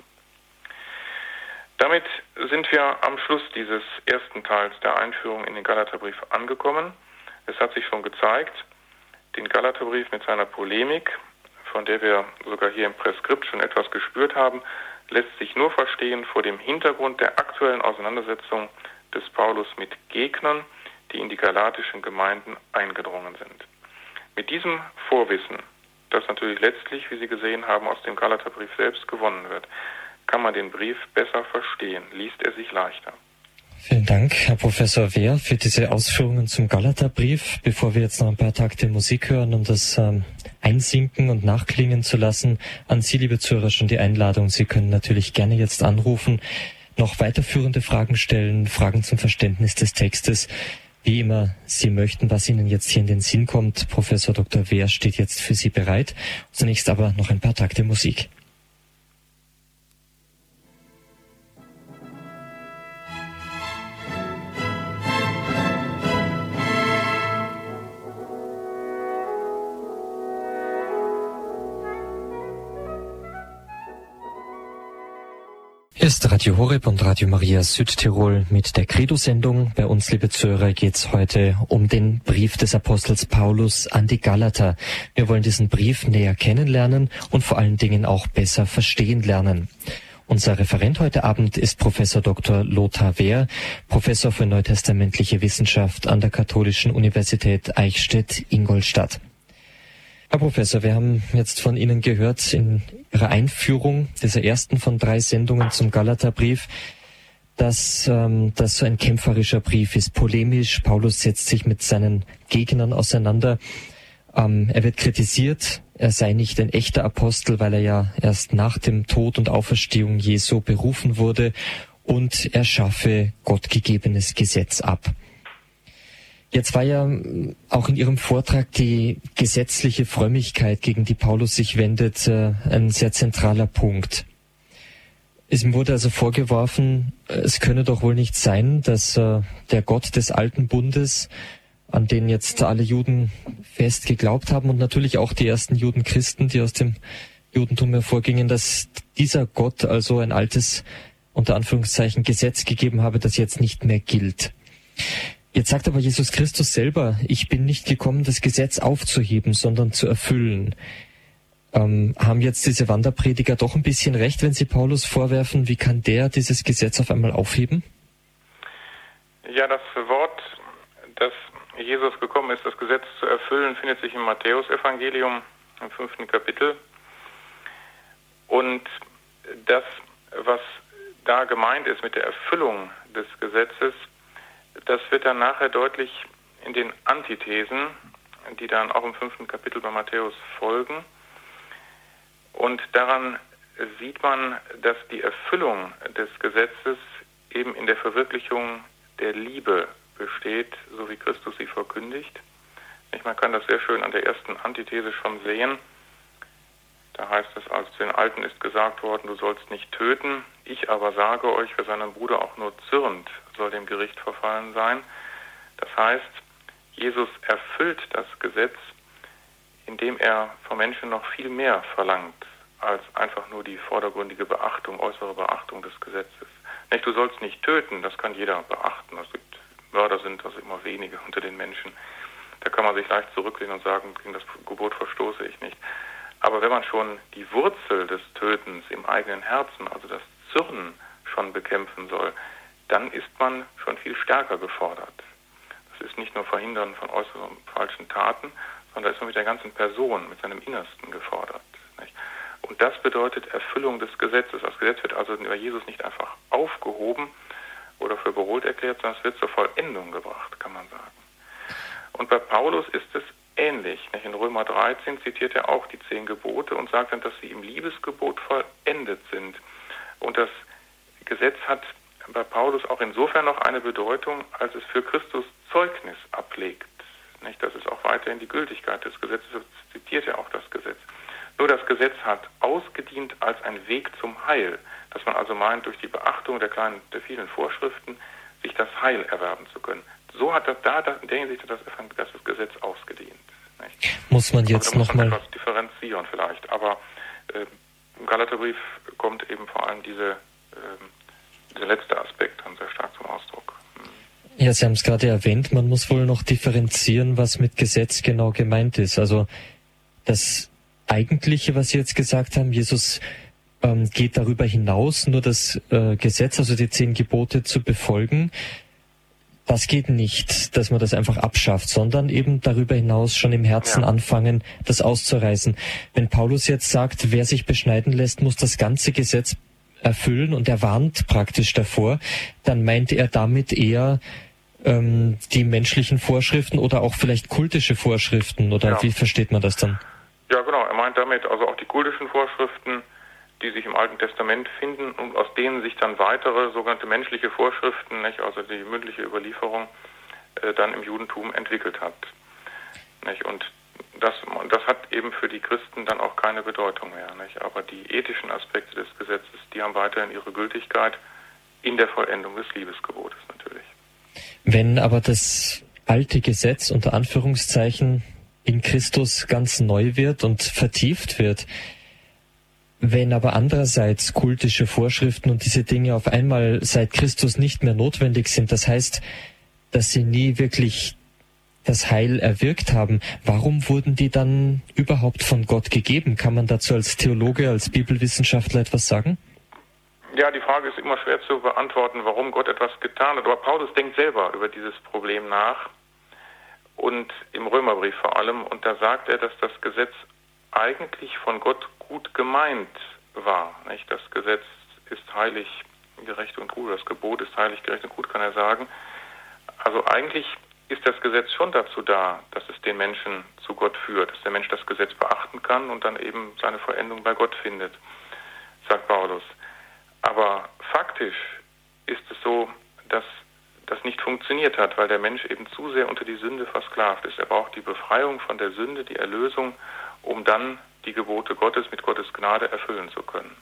Damit sind wir am Schluss dieses ersten Teils der Einführung in den Galaterbrief angekommen. Es hat sich schon gezeigt, den Galaterbrief mit seiner Polemik von der wir sogar hier im Preskript schon etwas gespürt haben, lässt sich nur verstehen vor dem Hintergrund der aktuellen Auseinandersetzung des Paulus mit Gegnern, die in die galatischen Gemeinden eingedrungen sind. Mit diesem Vorwissen, das natürlich letztlich, wie Sie gesehen haben, aus dem Galaterbrief selbst gewonnen wird, kann man den Brief besser verstehen, liest er sich leichter. Vielen Dank, Herr Professor Wehr, für diese Ausführungen zum Galaterbrief. Bevor wir jetzt noch ein paar Takte Musik hören, um das ähm, einsinken und nachklingen zu lassen, an Sie, liebe Zuhörer, schon die Einladung. Sie können natürlich gerne jetzt anrufen, noch weiterführende Fragen stellen, Fragen zum Verständnis des Textes. Wie immer Sie möchten, was Ihnen jetzt hier in den Sinn kommt. Professor Dr. Wehr steht jetzt für Sie bereit. Zunächst aber noch ein paar Takte Musik. Ist Radio Horeb und Radio Maria Südtirol mit der Credo-Sendung. Bei uns, liebe Zuhörer, geht es heute um den Brief des Apostels Paulus an die Galater. Wir wollen diesen Brief näher kennenlernen und vor allen Dingen auch besser verstehen lernen. Unser Referent heute Abend ist Professor Dr. Lothar Wehr, Professor für neutestamentliche Wissenschaft an der Katholischen Universität Eichstätt-Ingolstadt. Herr Professor, wir haben jetzt von Ihnen gehört in Ihrer Einführung dieser ersten von drei Sendungen zum Galaterbrief, dass ähm, das so ein kämpferischer Brief ist, polemisch. Paulus setzt sich mit seinen Gegnern auseinander. Ähm, er wird kritisiert, er sei nicht ein echter Apostel, weil er ja erst nach dem Tod und Auferstehung Jesu berufen wurde und er schaffe gottgegebenes Gesetz ab. Jetzt war ja auch in Ihrem Vortrag die gesetzliche Frömmigkeit, gegen die Paulus sich wendet, äh, ein sehr zentraler Punkt. Es wurde also vorgeworfen, es könne doch wohl nicht sein, dass äh, der Gott des alten Bundes, an den jetzt alle Juden fest geglaubt haben und natürlich auch die ersten Judenchristen, die aus dem Judentum hervorgingen, dass dieser Gott also ein altes, unter Anführungszeichen, Gesetz gegeben habe, das jetzt nicht mehr gilt. Jetzt sagt aber Jesus Christus selber, ich bin nicht gekommen, das Gesetz aufzuheben, sondern zu erfüllen. Ähm, haben jetzt diese Wanderprediger doch ein bisschen recht, wenn sie Paulus vorwerfen, wie kann der dieses Gesetz auf einmal aufheben? Ja, das Wort, das Jesus gekommen ist, das Gesetz zu erfüllen, findet sich im Matthäusevangelium im fünften Kapitel. Und das, was da gemeint ist mit der Erfüllung des Gesetzes, das wird dann nachher deutlich in den Antithesen, die dann auch im fünften Kapitel bei Matthäus folgen. Und daran sieht man, dass die Erfüllung des Gesetzes eben in der Verwirklichung der Liebe besteht, so wie Christus sie verkündigt. Man kann das sehr schön an der ersten Antithese schon sehen. Da heißt es, als den Alten ist gesagt worden, du sollst nicht töten. Ich aber sage euch, wer seinem Bruder auch nur zürnt, soll dem Gericht verfallen sein. Das heißt, Jesus erfüllt das Gesetz, indem er vom Menschen noch viel mehr verlangt als einfach nur die vordergründige Beachtung, äußere Beachtung des Gesetzes. Nicht, du sollst nicht töten, das kann jeder beachten. Es gibt Mörder sind also immer wenige unter den Menschen. Da kann man sich leicht zurücklehnen und sagen, gegen das Gebot verstoße ich nicht. Aber wenn man schon die Wurzel des Tötens im eigenen Herzen, also das Zürnen, schon bekämpfen soll, dann ist man schon viel stärker gefordert. Das ist nicht nur Verhindern von äußeren falschen Taten, sondern da ist man mit der ganzen Person, mit seinem Innersten gefordert. Nicht? Und das bedeutet Erfüllung des Gesetzes. Das Gesetz wird also über Jesus nicht einfach aufgehoben oder für überholt erklärt, sondern es wird zur Vollendung gebracht, kann man sagen. Und bei Paulus ist es ähnlich. In Römer 13 zitiert er auch die zehn Gebote und sagt dann, dass sie im Liebesgebot vollendet sind. Und das Gesetz hat bei Paulus auch insofern noch eine Bedeutung, als es für Christus Zeugnis ablegt. Nicht? Das ist auch weiterhin die Gültigkeit des Gesetzes, so zitiert er auch das Gesetz. Nur das Gesetz hat ausgedient als ein Weg zum Heil, dass man also meint, durch die Beachtung der kleinen, der vielen Vorschriften sich das Heil erwerben zu können. So hat das da, in der Hinsicht hat das, das Gesetz ausgedient. Nicht? Muss man jetzt nochmal etwas differenzieren vielleicht, aber äh, im Galaterbrief kommt eben vor allem diese, äh, dieser letzte Aspekt dann sehr stark zum Ausdruck. Hm. Ja, Sie haben es gerade erwähnt, man muss wohl noch differenzieren, was mit Gesetz genau gemeint ist. Also das Eigentliche, was Sie jetzt gesagt haben, Jesus ähm, geht darüber hinaus, nur das äh, Gesetz, also die zehn Gebote zu befolgen. Das geht nicht, dass man das einfach abschafft, sondern eben darüber hinaus schon im Herzen ja. anfangen, das auszureißen. Wenn Paulus jetzt sagt, wer sich beschneiden lässt, muss das ganze Gesetz erfüllen und er warnt praktisch davor, dann meint er damit eher ähm, die menschlichen Vorschriften oder auch vielleicht kultische Vorschriften oder ja. wie versteht man das dann? Ja, genau. Er meint damit also auch die kultischen Vorschriften, die sich im Alten Testament finden und aus denen sich dann weitere sogenannte menschliche Vorschriften, nicht, also die mündliche Überlieferung, äh, dann im Judentum entwickelt hat. Nicht? Und das, das hat eben für die Christen dann auch keine Bedeutung mehr. Nicht? Aber die ethischen Aspekte des Gesetzes, die haben weiterhin ihre Gültigkeit in der Vollendung des Liebesgebotes natürlich. Wenn aber das alte Gesetz unter Anführungszeichen in Christus ganz neu wird und vertieft wird, wenn aber andererseits kultische Vorschriften und diese Dinge auf einmal seit Christus nicht mehr notwendig sind, das heißt, dass sie nie wirklich das Heil erwirkt haben, warum wurden die dann überhaupt von Gott gegeben? Kann man dazu als Theologe, als Bibelwissenschaftler etwas sagen? Ja, die Frage ist immer schwer zu beantworten, warum Gott etwas getan hat. Aber Paulus denkt selber über dieses Problem nach und im Römerbrief vor allem. Und da sagt er, dass das Gesetz eigentlich von Gott gut gemeint war. Nicht? Das Gesetz ist heilig, gerecht und gut. Das Gebot ist heilig, gerecht und gut, kann er sagen. Also eigentlich ist das Gesetz schon dazu da, dass es den Menschen zu Gott führt, dass der Mensch das Gesetz beachten kann und dann eben seine Vollendung bei Gott findet, sagt Paulus. Aber faktisch ist es so, dass das nicht funktioniert hat, weil der Mensch eben zu sehr unter die Sünde versklavt ist. Er braucht die Befreiung von der Sünde, die Erlösung, um dann die Gebote Gottes mit Gottes Gnade erfüllen zu können.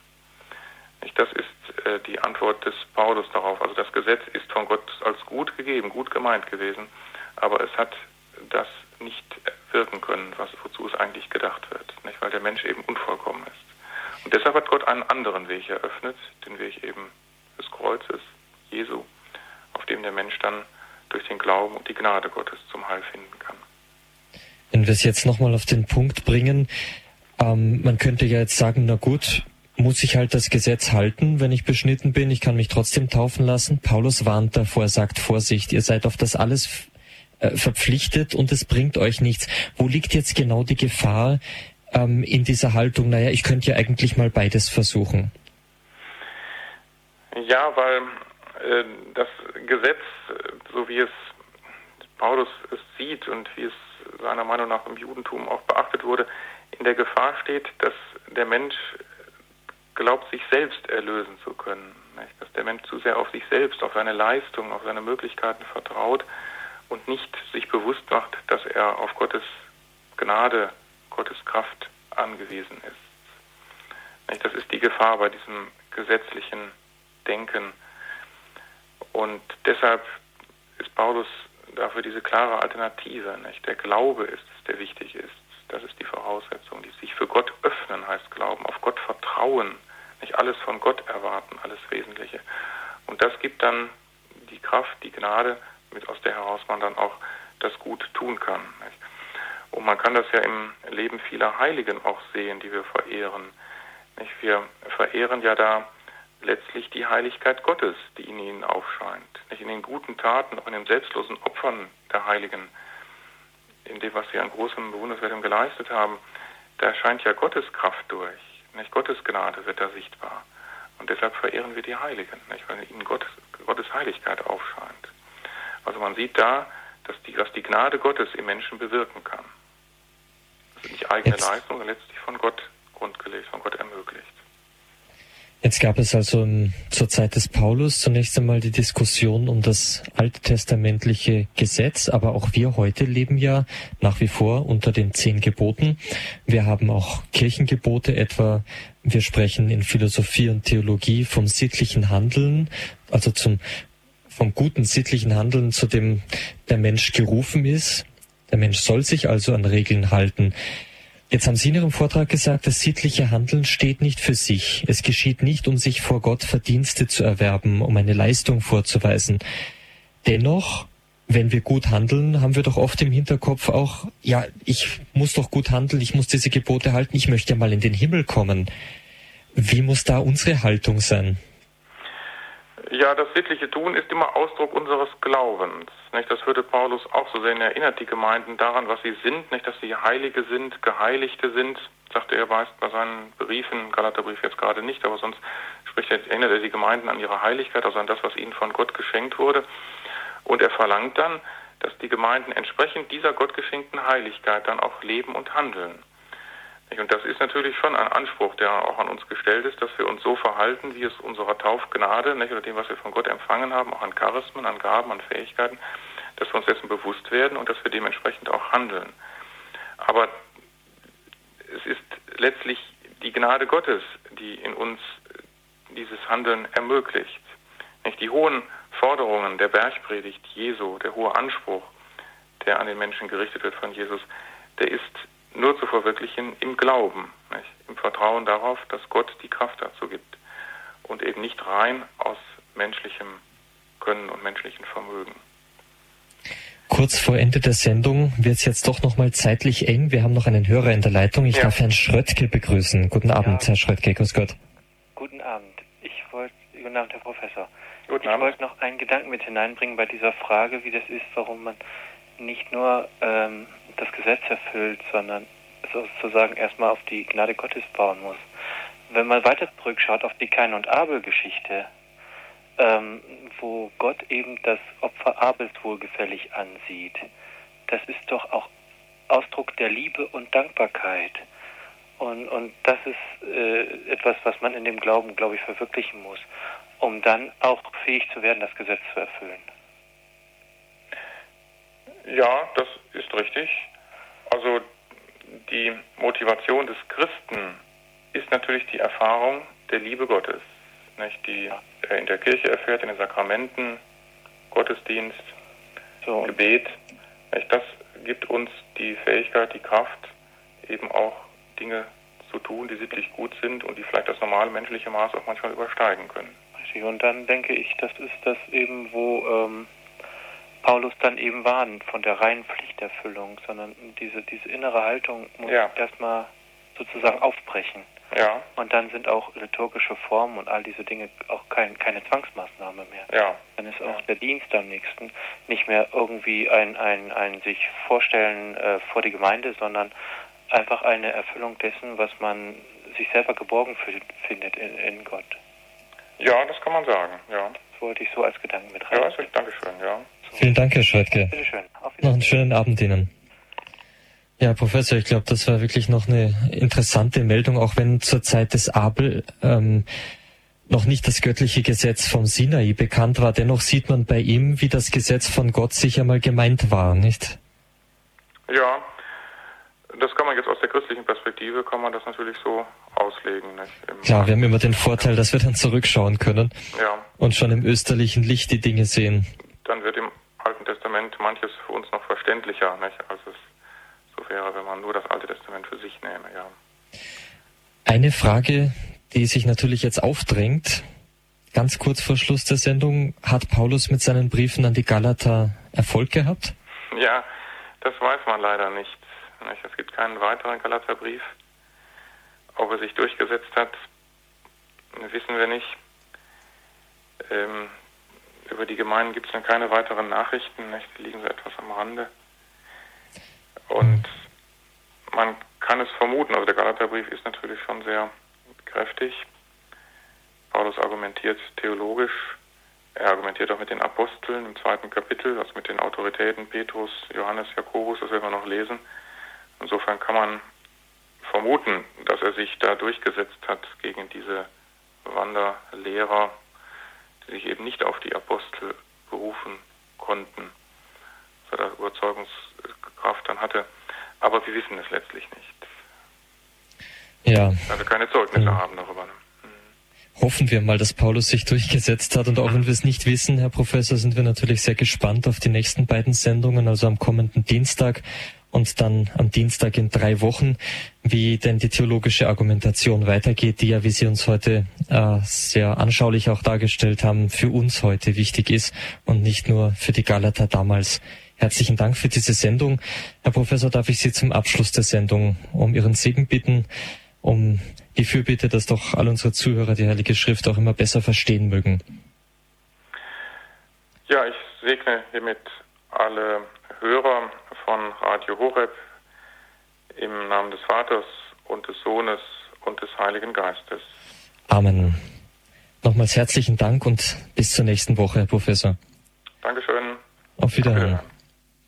Das ist äh, die Antwort des Paulus darauf. Also das Gesetz ist von Gott als gut gegeben, gut gemeint gewesen, aber es hat das nicht wirken können, was, wozu es eigentlich gedacht wird, nicht? weil der Mensch eben unvollkommen ist. Und deshalb hat Gott einen anderen Weg eröffnet, den Weg eben des Kreuzes, Jesu, auf dem der Mensch dann durch den Glauben und die Gnade Gottes zum Heil finden kann. Wenn wir es jetzt nochmal auf den Punkt bringen, ähm, man könnte ja jetzt sagen, na gut, muss ich halt das Gesetz halten, wenn ich beschnitten bin. Ich kann mich trotzdem taufen lassen. Paulus warnt davor, sagt Vorsicht, ihr seid auf das alles verpflichtet und es bringt euch nichts. Wo liegt jetzt genau die Gefahr ähm, in dieser Haltung? Naja, ich könnte ja eigentlich mal beides versuchen. Ja, weil äh, das Gesetz, so wie es Paulus es sieht und wie es seiner Meinung nach im Judentum auch beachtet wurde, in der Gefahr steht, dass der Mensch glaubt, sich selbst erlösen zu können. Dass der Mensch zu sehr auf sich selbst, auf seine Leistung, auf seine Möglichkeiten vertraut und nicht sich bewusst macht, dass er auf Gottes Gnade, Gottes Kraft angewiesen ist. Das ist die Gefahr bei diesem gesetzlichen Denken. Und deshalb ist Paulus dafür diese klare Alternative. Der Glaube ist es, der wichtig ist. Das ist die Voraussetzung. Die sich für Gott öffnen heißt Glauben, auf Gott vertrauen, nicht alles von Gott erwarten, alles Wesentliche. Und das gibt dann die Kraft, die Gnade, mit aus der heraus man dann auch das Gut tun kann. Nicht? Und man kann das ja im Leben vieler Heiligen auch sehen, die wir verehren. Nicht? Wir verehren ja da letztlich die Heiligkeit Gottes, die in ihnen aufscheint. Nicht in den guten Taten, auch in den selbstlosen Opfern der Heiligen in dem, was sie an großem Bewundernswertem geleistet haben, da scheint ja Gottes Kraft durch. Nicht Gottes Gnade wird da sichtbar. Und deshalb verehren wir die Heiligen, nicht? weil ihnen Gottes, Gottes Heiligkeit aufscheint. Also man sieht da, dass die, was die Gnade Gottes im Menschen bewirken kann. Das ist nicht eigene Jetzt. Leistung, sondern letztlich von Gott grundgelegt, von Gott ermöglicht. Jetzt gab es also zur Zeit des Paulus zunächst einmal die Diskussion um das alttestamentliche Gesetz, aber auch wir heute leben ja nach wie vor unter den zehn Geboten. Wir haben auch Kirchengebote etwa. Wir sprechen in Philosophie und Theologie vom sittlichen Handeln, also zum, vom guten sittlichen Handeln, zu dem der Mensch gerufen ist. Der Mensch soll sich also an Regeln halten. Jetzt haben Sie in Ihrem Vortrag gesagt, das sittliche Handeln steht nicht für sich. Es geschieht nicht, um sich vor Gott Verdienste zu erwerben, um eine Leistung vorzuweisen. Dennoch, wenn wir gut handeln, haben wir doch oft im Hinterkopf auch, ja, ich muss doch gut handeln, ich muss diese Gebote halten, ich möchte ja mal in den Himmel kommen. Wie muss da unsere Haltung sein? Ja, das sittliche Tun ist immer Ausdruck unseres Glaubens. Nicht? Das würde Paulus auch so sehen. Er erinnert die Gemeinden daran, was sie sind, nicht, dass sie Heilige sind, Geheiligte sind. Sagte er meist bei seinen Briefen, Galaterbrief jetzt gerade nicht, aber sonst spricht er, erinnert er die Gemeinden an ihre Heiligkeit, also an das, was ihnen von Gott geschenkt wurde. Und er verlangt dann, dass die Gemeinden entsprechend dieser Gott geschenkten Heiligkeit dann auch leben und handeln. Und das ist natürlich schon ein Anspruch, der auch an uns gestellt ist, dass wir uns so verhalten, wie es unserer Taufgnade, nicht, oder dem, was wir von Gott empfangen haben, auch an Charismen, an Gaben, an Fähigkeiten, dass wir uns dessen bewusst werden und dass wir dementsprechend auch handeln. Aber es ist letztlich die Gnade Gottes, die in uns dieses Handeln ermöglicht. Nicht die hohen Forderungen der Bergpredigt Jesu, der hohe Anspruch, der an den Menschen gerichtet wird von Jesus, der ist nur zu verwirklichen im Glauben, nicht? im Vertrauen darauf, dass Gott die Kraft dazu gibt und eben nicht rein aus menschlichem Können und menschlichem Vermögen. Kurz vor Ende der Sendung wird es jetzt doch noch mal zeitlich eng. Wir haben noch einen Hörer in der Leitung. Ich ja. darf Herrn Schröttke begrüßen. Guten Abend, ja. Herr Schröttke. Grüß Gott. Guten Abend. Ich wollte, guten Abend, Herr Professor. Guten ich wollte noch einen Gedanken mit hineinbringen bei dieser Frage, wie das ist, warum man nicht nur ähm, erfüllt, sondern sozusagen erstmal auf die Gnade Gottes bauen muss. Wenn man weiter zurückschaut auf die Kain- und Abel-Geschichte, ähm, wo Gott eben das Opfer Abels wohlgefällig ansieht, das ist doch auch Ausdruck der Liebe und Dankbarkeit. Und, und das ist äh, etwas, was man in dem Glauben, glaube ich, verwirklichen muss, um dann auch fähig zu werden, das Gesetz zu erfüllen. Ja, das ist richtig. Also die Motivation des Christen ist natürlich die Erfahrung der Liebe Gottes, nicht? die er in der Kirche erfährt, in den Sakramenten, Gottesdienst, so. Gebet. Nicht? Das gibt uns die Fähigkeit, die Kraft, eben auch Dinge zu tun, die sittlich gut sind und die vielleicht das normale menschliche Maß auch manchmal übersteigen können. Richtig. Und dann denke ich, das ist das eben, wo ähm, Paulus dann eben warnt von der reinen Pflichterfüllung, sondern diese, diese innere Haltung muss ja. erstmal sozusagen aufbrechen. Ja. Und dann sind auch liturgische Formen und all diese Dinge auch kein, keine Zwangsmaßnahme mehr. Ja. Dann ist auch der Dienst am nächsten nicht mehr irgendwie ein, ein, ein sich vorstellen äh, vor die Gemeinde, sondern einfach eine Erfüllung dessen, was man sich selber geborgen findet in, in Gott. Ja, das kann man sagen, ja. Das wollte ich so als Gedanken mit rein. Ja, also, danke schön, ja. Vielen Dank, Herr Schreitke. Bitte schön. Noch einen schönen Abend Ihnen. Ja, Professor, ich glaube, das war wirklich noch eine interessante Meldung, auch wenn zur Zeit des Abel ähm, noch nicht das göttliche Gesetz vom Sinai bekannt war. Dennoch sieht man bei ihm, wie das Gesetz von Gott sicher mal gemeint war, nicht? Ja, das kann man jetzt aus der christlichen Perspektive, kann man das natürlich so auslegen. Nicht? Klar, wir haben immer den Vorteil, dass wir dann zurückschauen können ja. und schon im österlichen Licht die Dinge sehen. Dann wird im Alten Testament manches für uns noch verständlicher, nicht? als es so wäre, wenn man nur das Alte Testament für sich nehme. Ja. Eine Frage, die sich natürlich jetzt aufdrängt, ganz kurz vor Schluss der Sendung, hat Paulus mit seinen Briefen an die Galater Erfolg gehabt? Ja, das weiß man leider nicht. Es gibt keinen weiteren Galaterbrief. Ob er sich durchgesetzt hat, wissen wir nicht. Über die Gemeinden gibt es dann keine weiteren Nachrichten. Nicht? Die liegen so etwas am Rande. Und man kann es vermuten, also der Galaterbrief ist natürlich schon sehr kräftig. Paulus argumentiert theologisch, er argumentiert auch mit den Aposteln im zweiten Kapitel, also mit den Autoritäten Petrus, Johannes, Jakobus, das werden wir noch lesen. Insofern kann man vermuten, dass er sich da durchgesetzt hat gegen diese Wanderlehrer, die sich eben nicht auf die Apostel berufen konnten, dass er da Überzeugungskraft dann hatte. Aber wir wissen es letztlich nicht. Ja. Also keine Zeugnisse ja. haben darüber. Hoffen wir mal, dass Paulus sich durchgesetzt hat. Und auch wenn wir es nicht wissen, Herr Professor, sind wir natürlich sehr gespannt auf die nächsten beiden Sendungen, also am kommenden Dienstag und dann am Dienstag in drei Wochen, wie denn die theologische Argumentation weitergeht, die ja, wie Sie uns heute äh, sehr anschaulich auch dargestellt haben, für uns heute wichtig ist und nicht nur für die Galater damals. Herzlichen Dank für diese Sendung. Herr Professor, darf ich Sie zum Abschluss der Sendung um Ihren Segen bitten, um die Fürbitte, dass doch all unsere Zuhörer die Heilige Schrift auch immer besser verstehen mögen. Ja, ich segne hiermit alle Hörer von Radio Horeb im Namen des Vaters und des Sohnes und des Heiligen Geistes. Amen. Nochmals herzlichen Dank und bis zur nächsten Woche, Herr Professor. Dankeschön. Auf Wiederhören. Auf Wiederhören.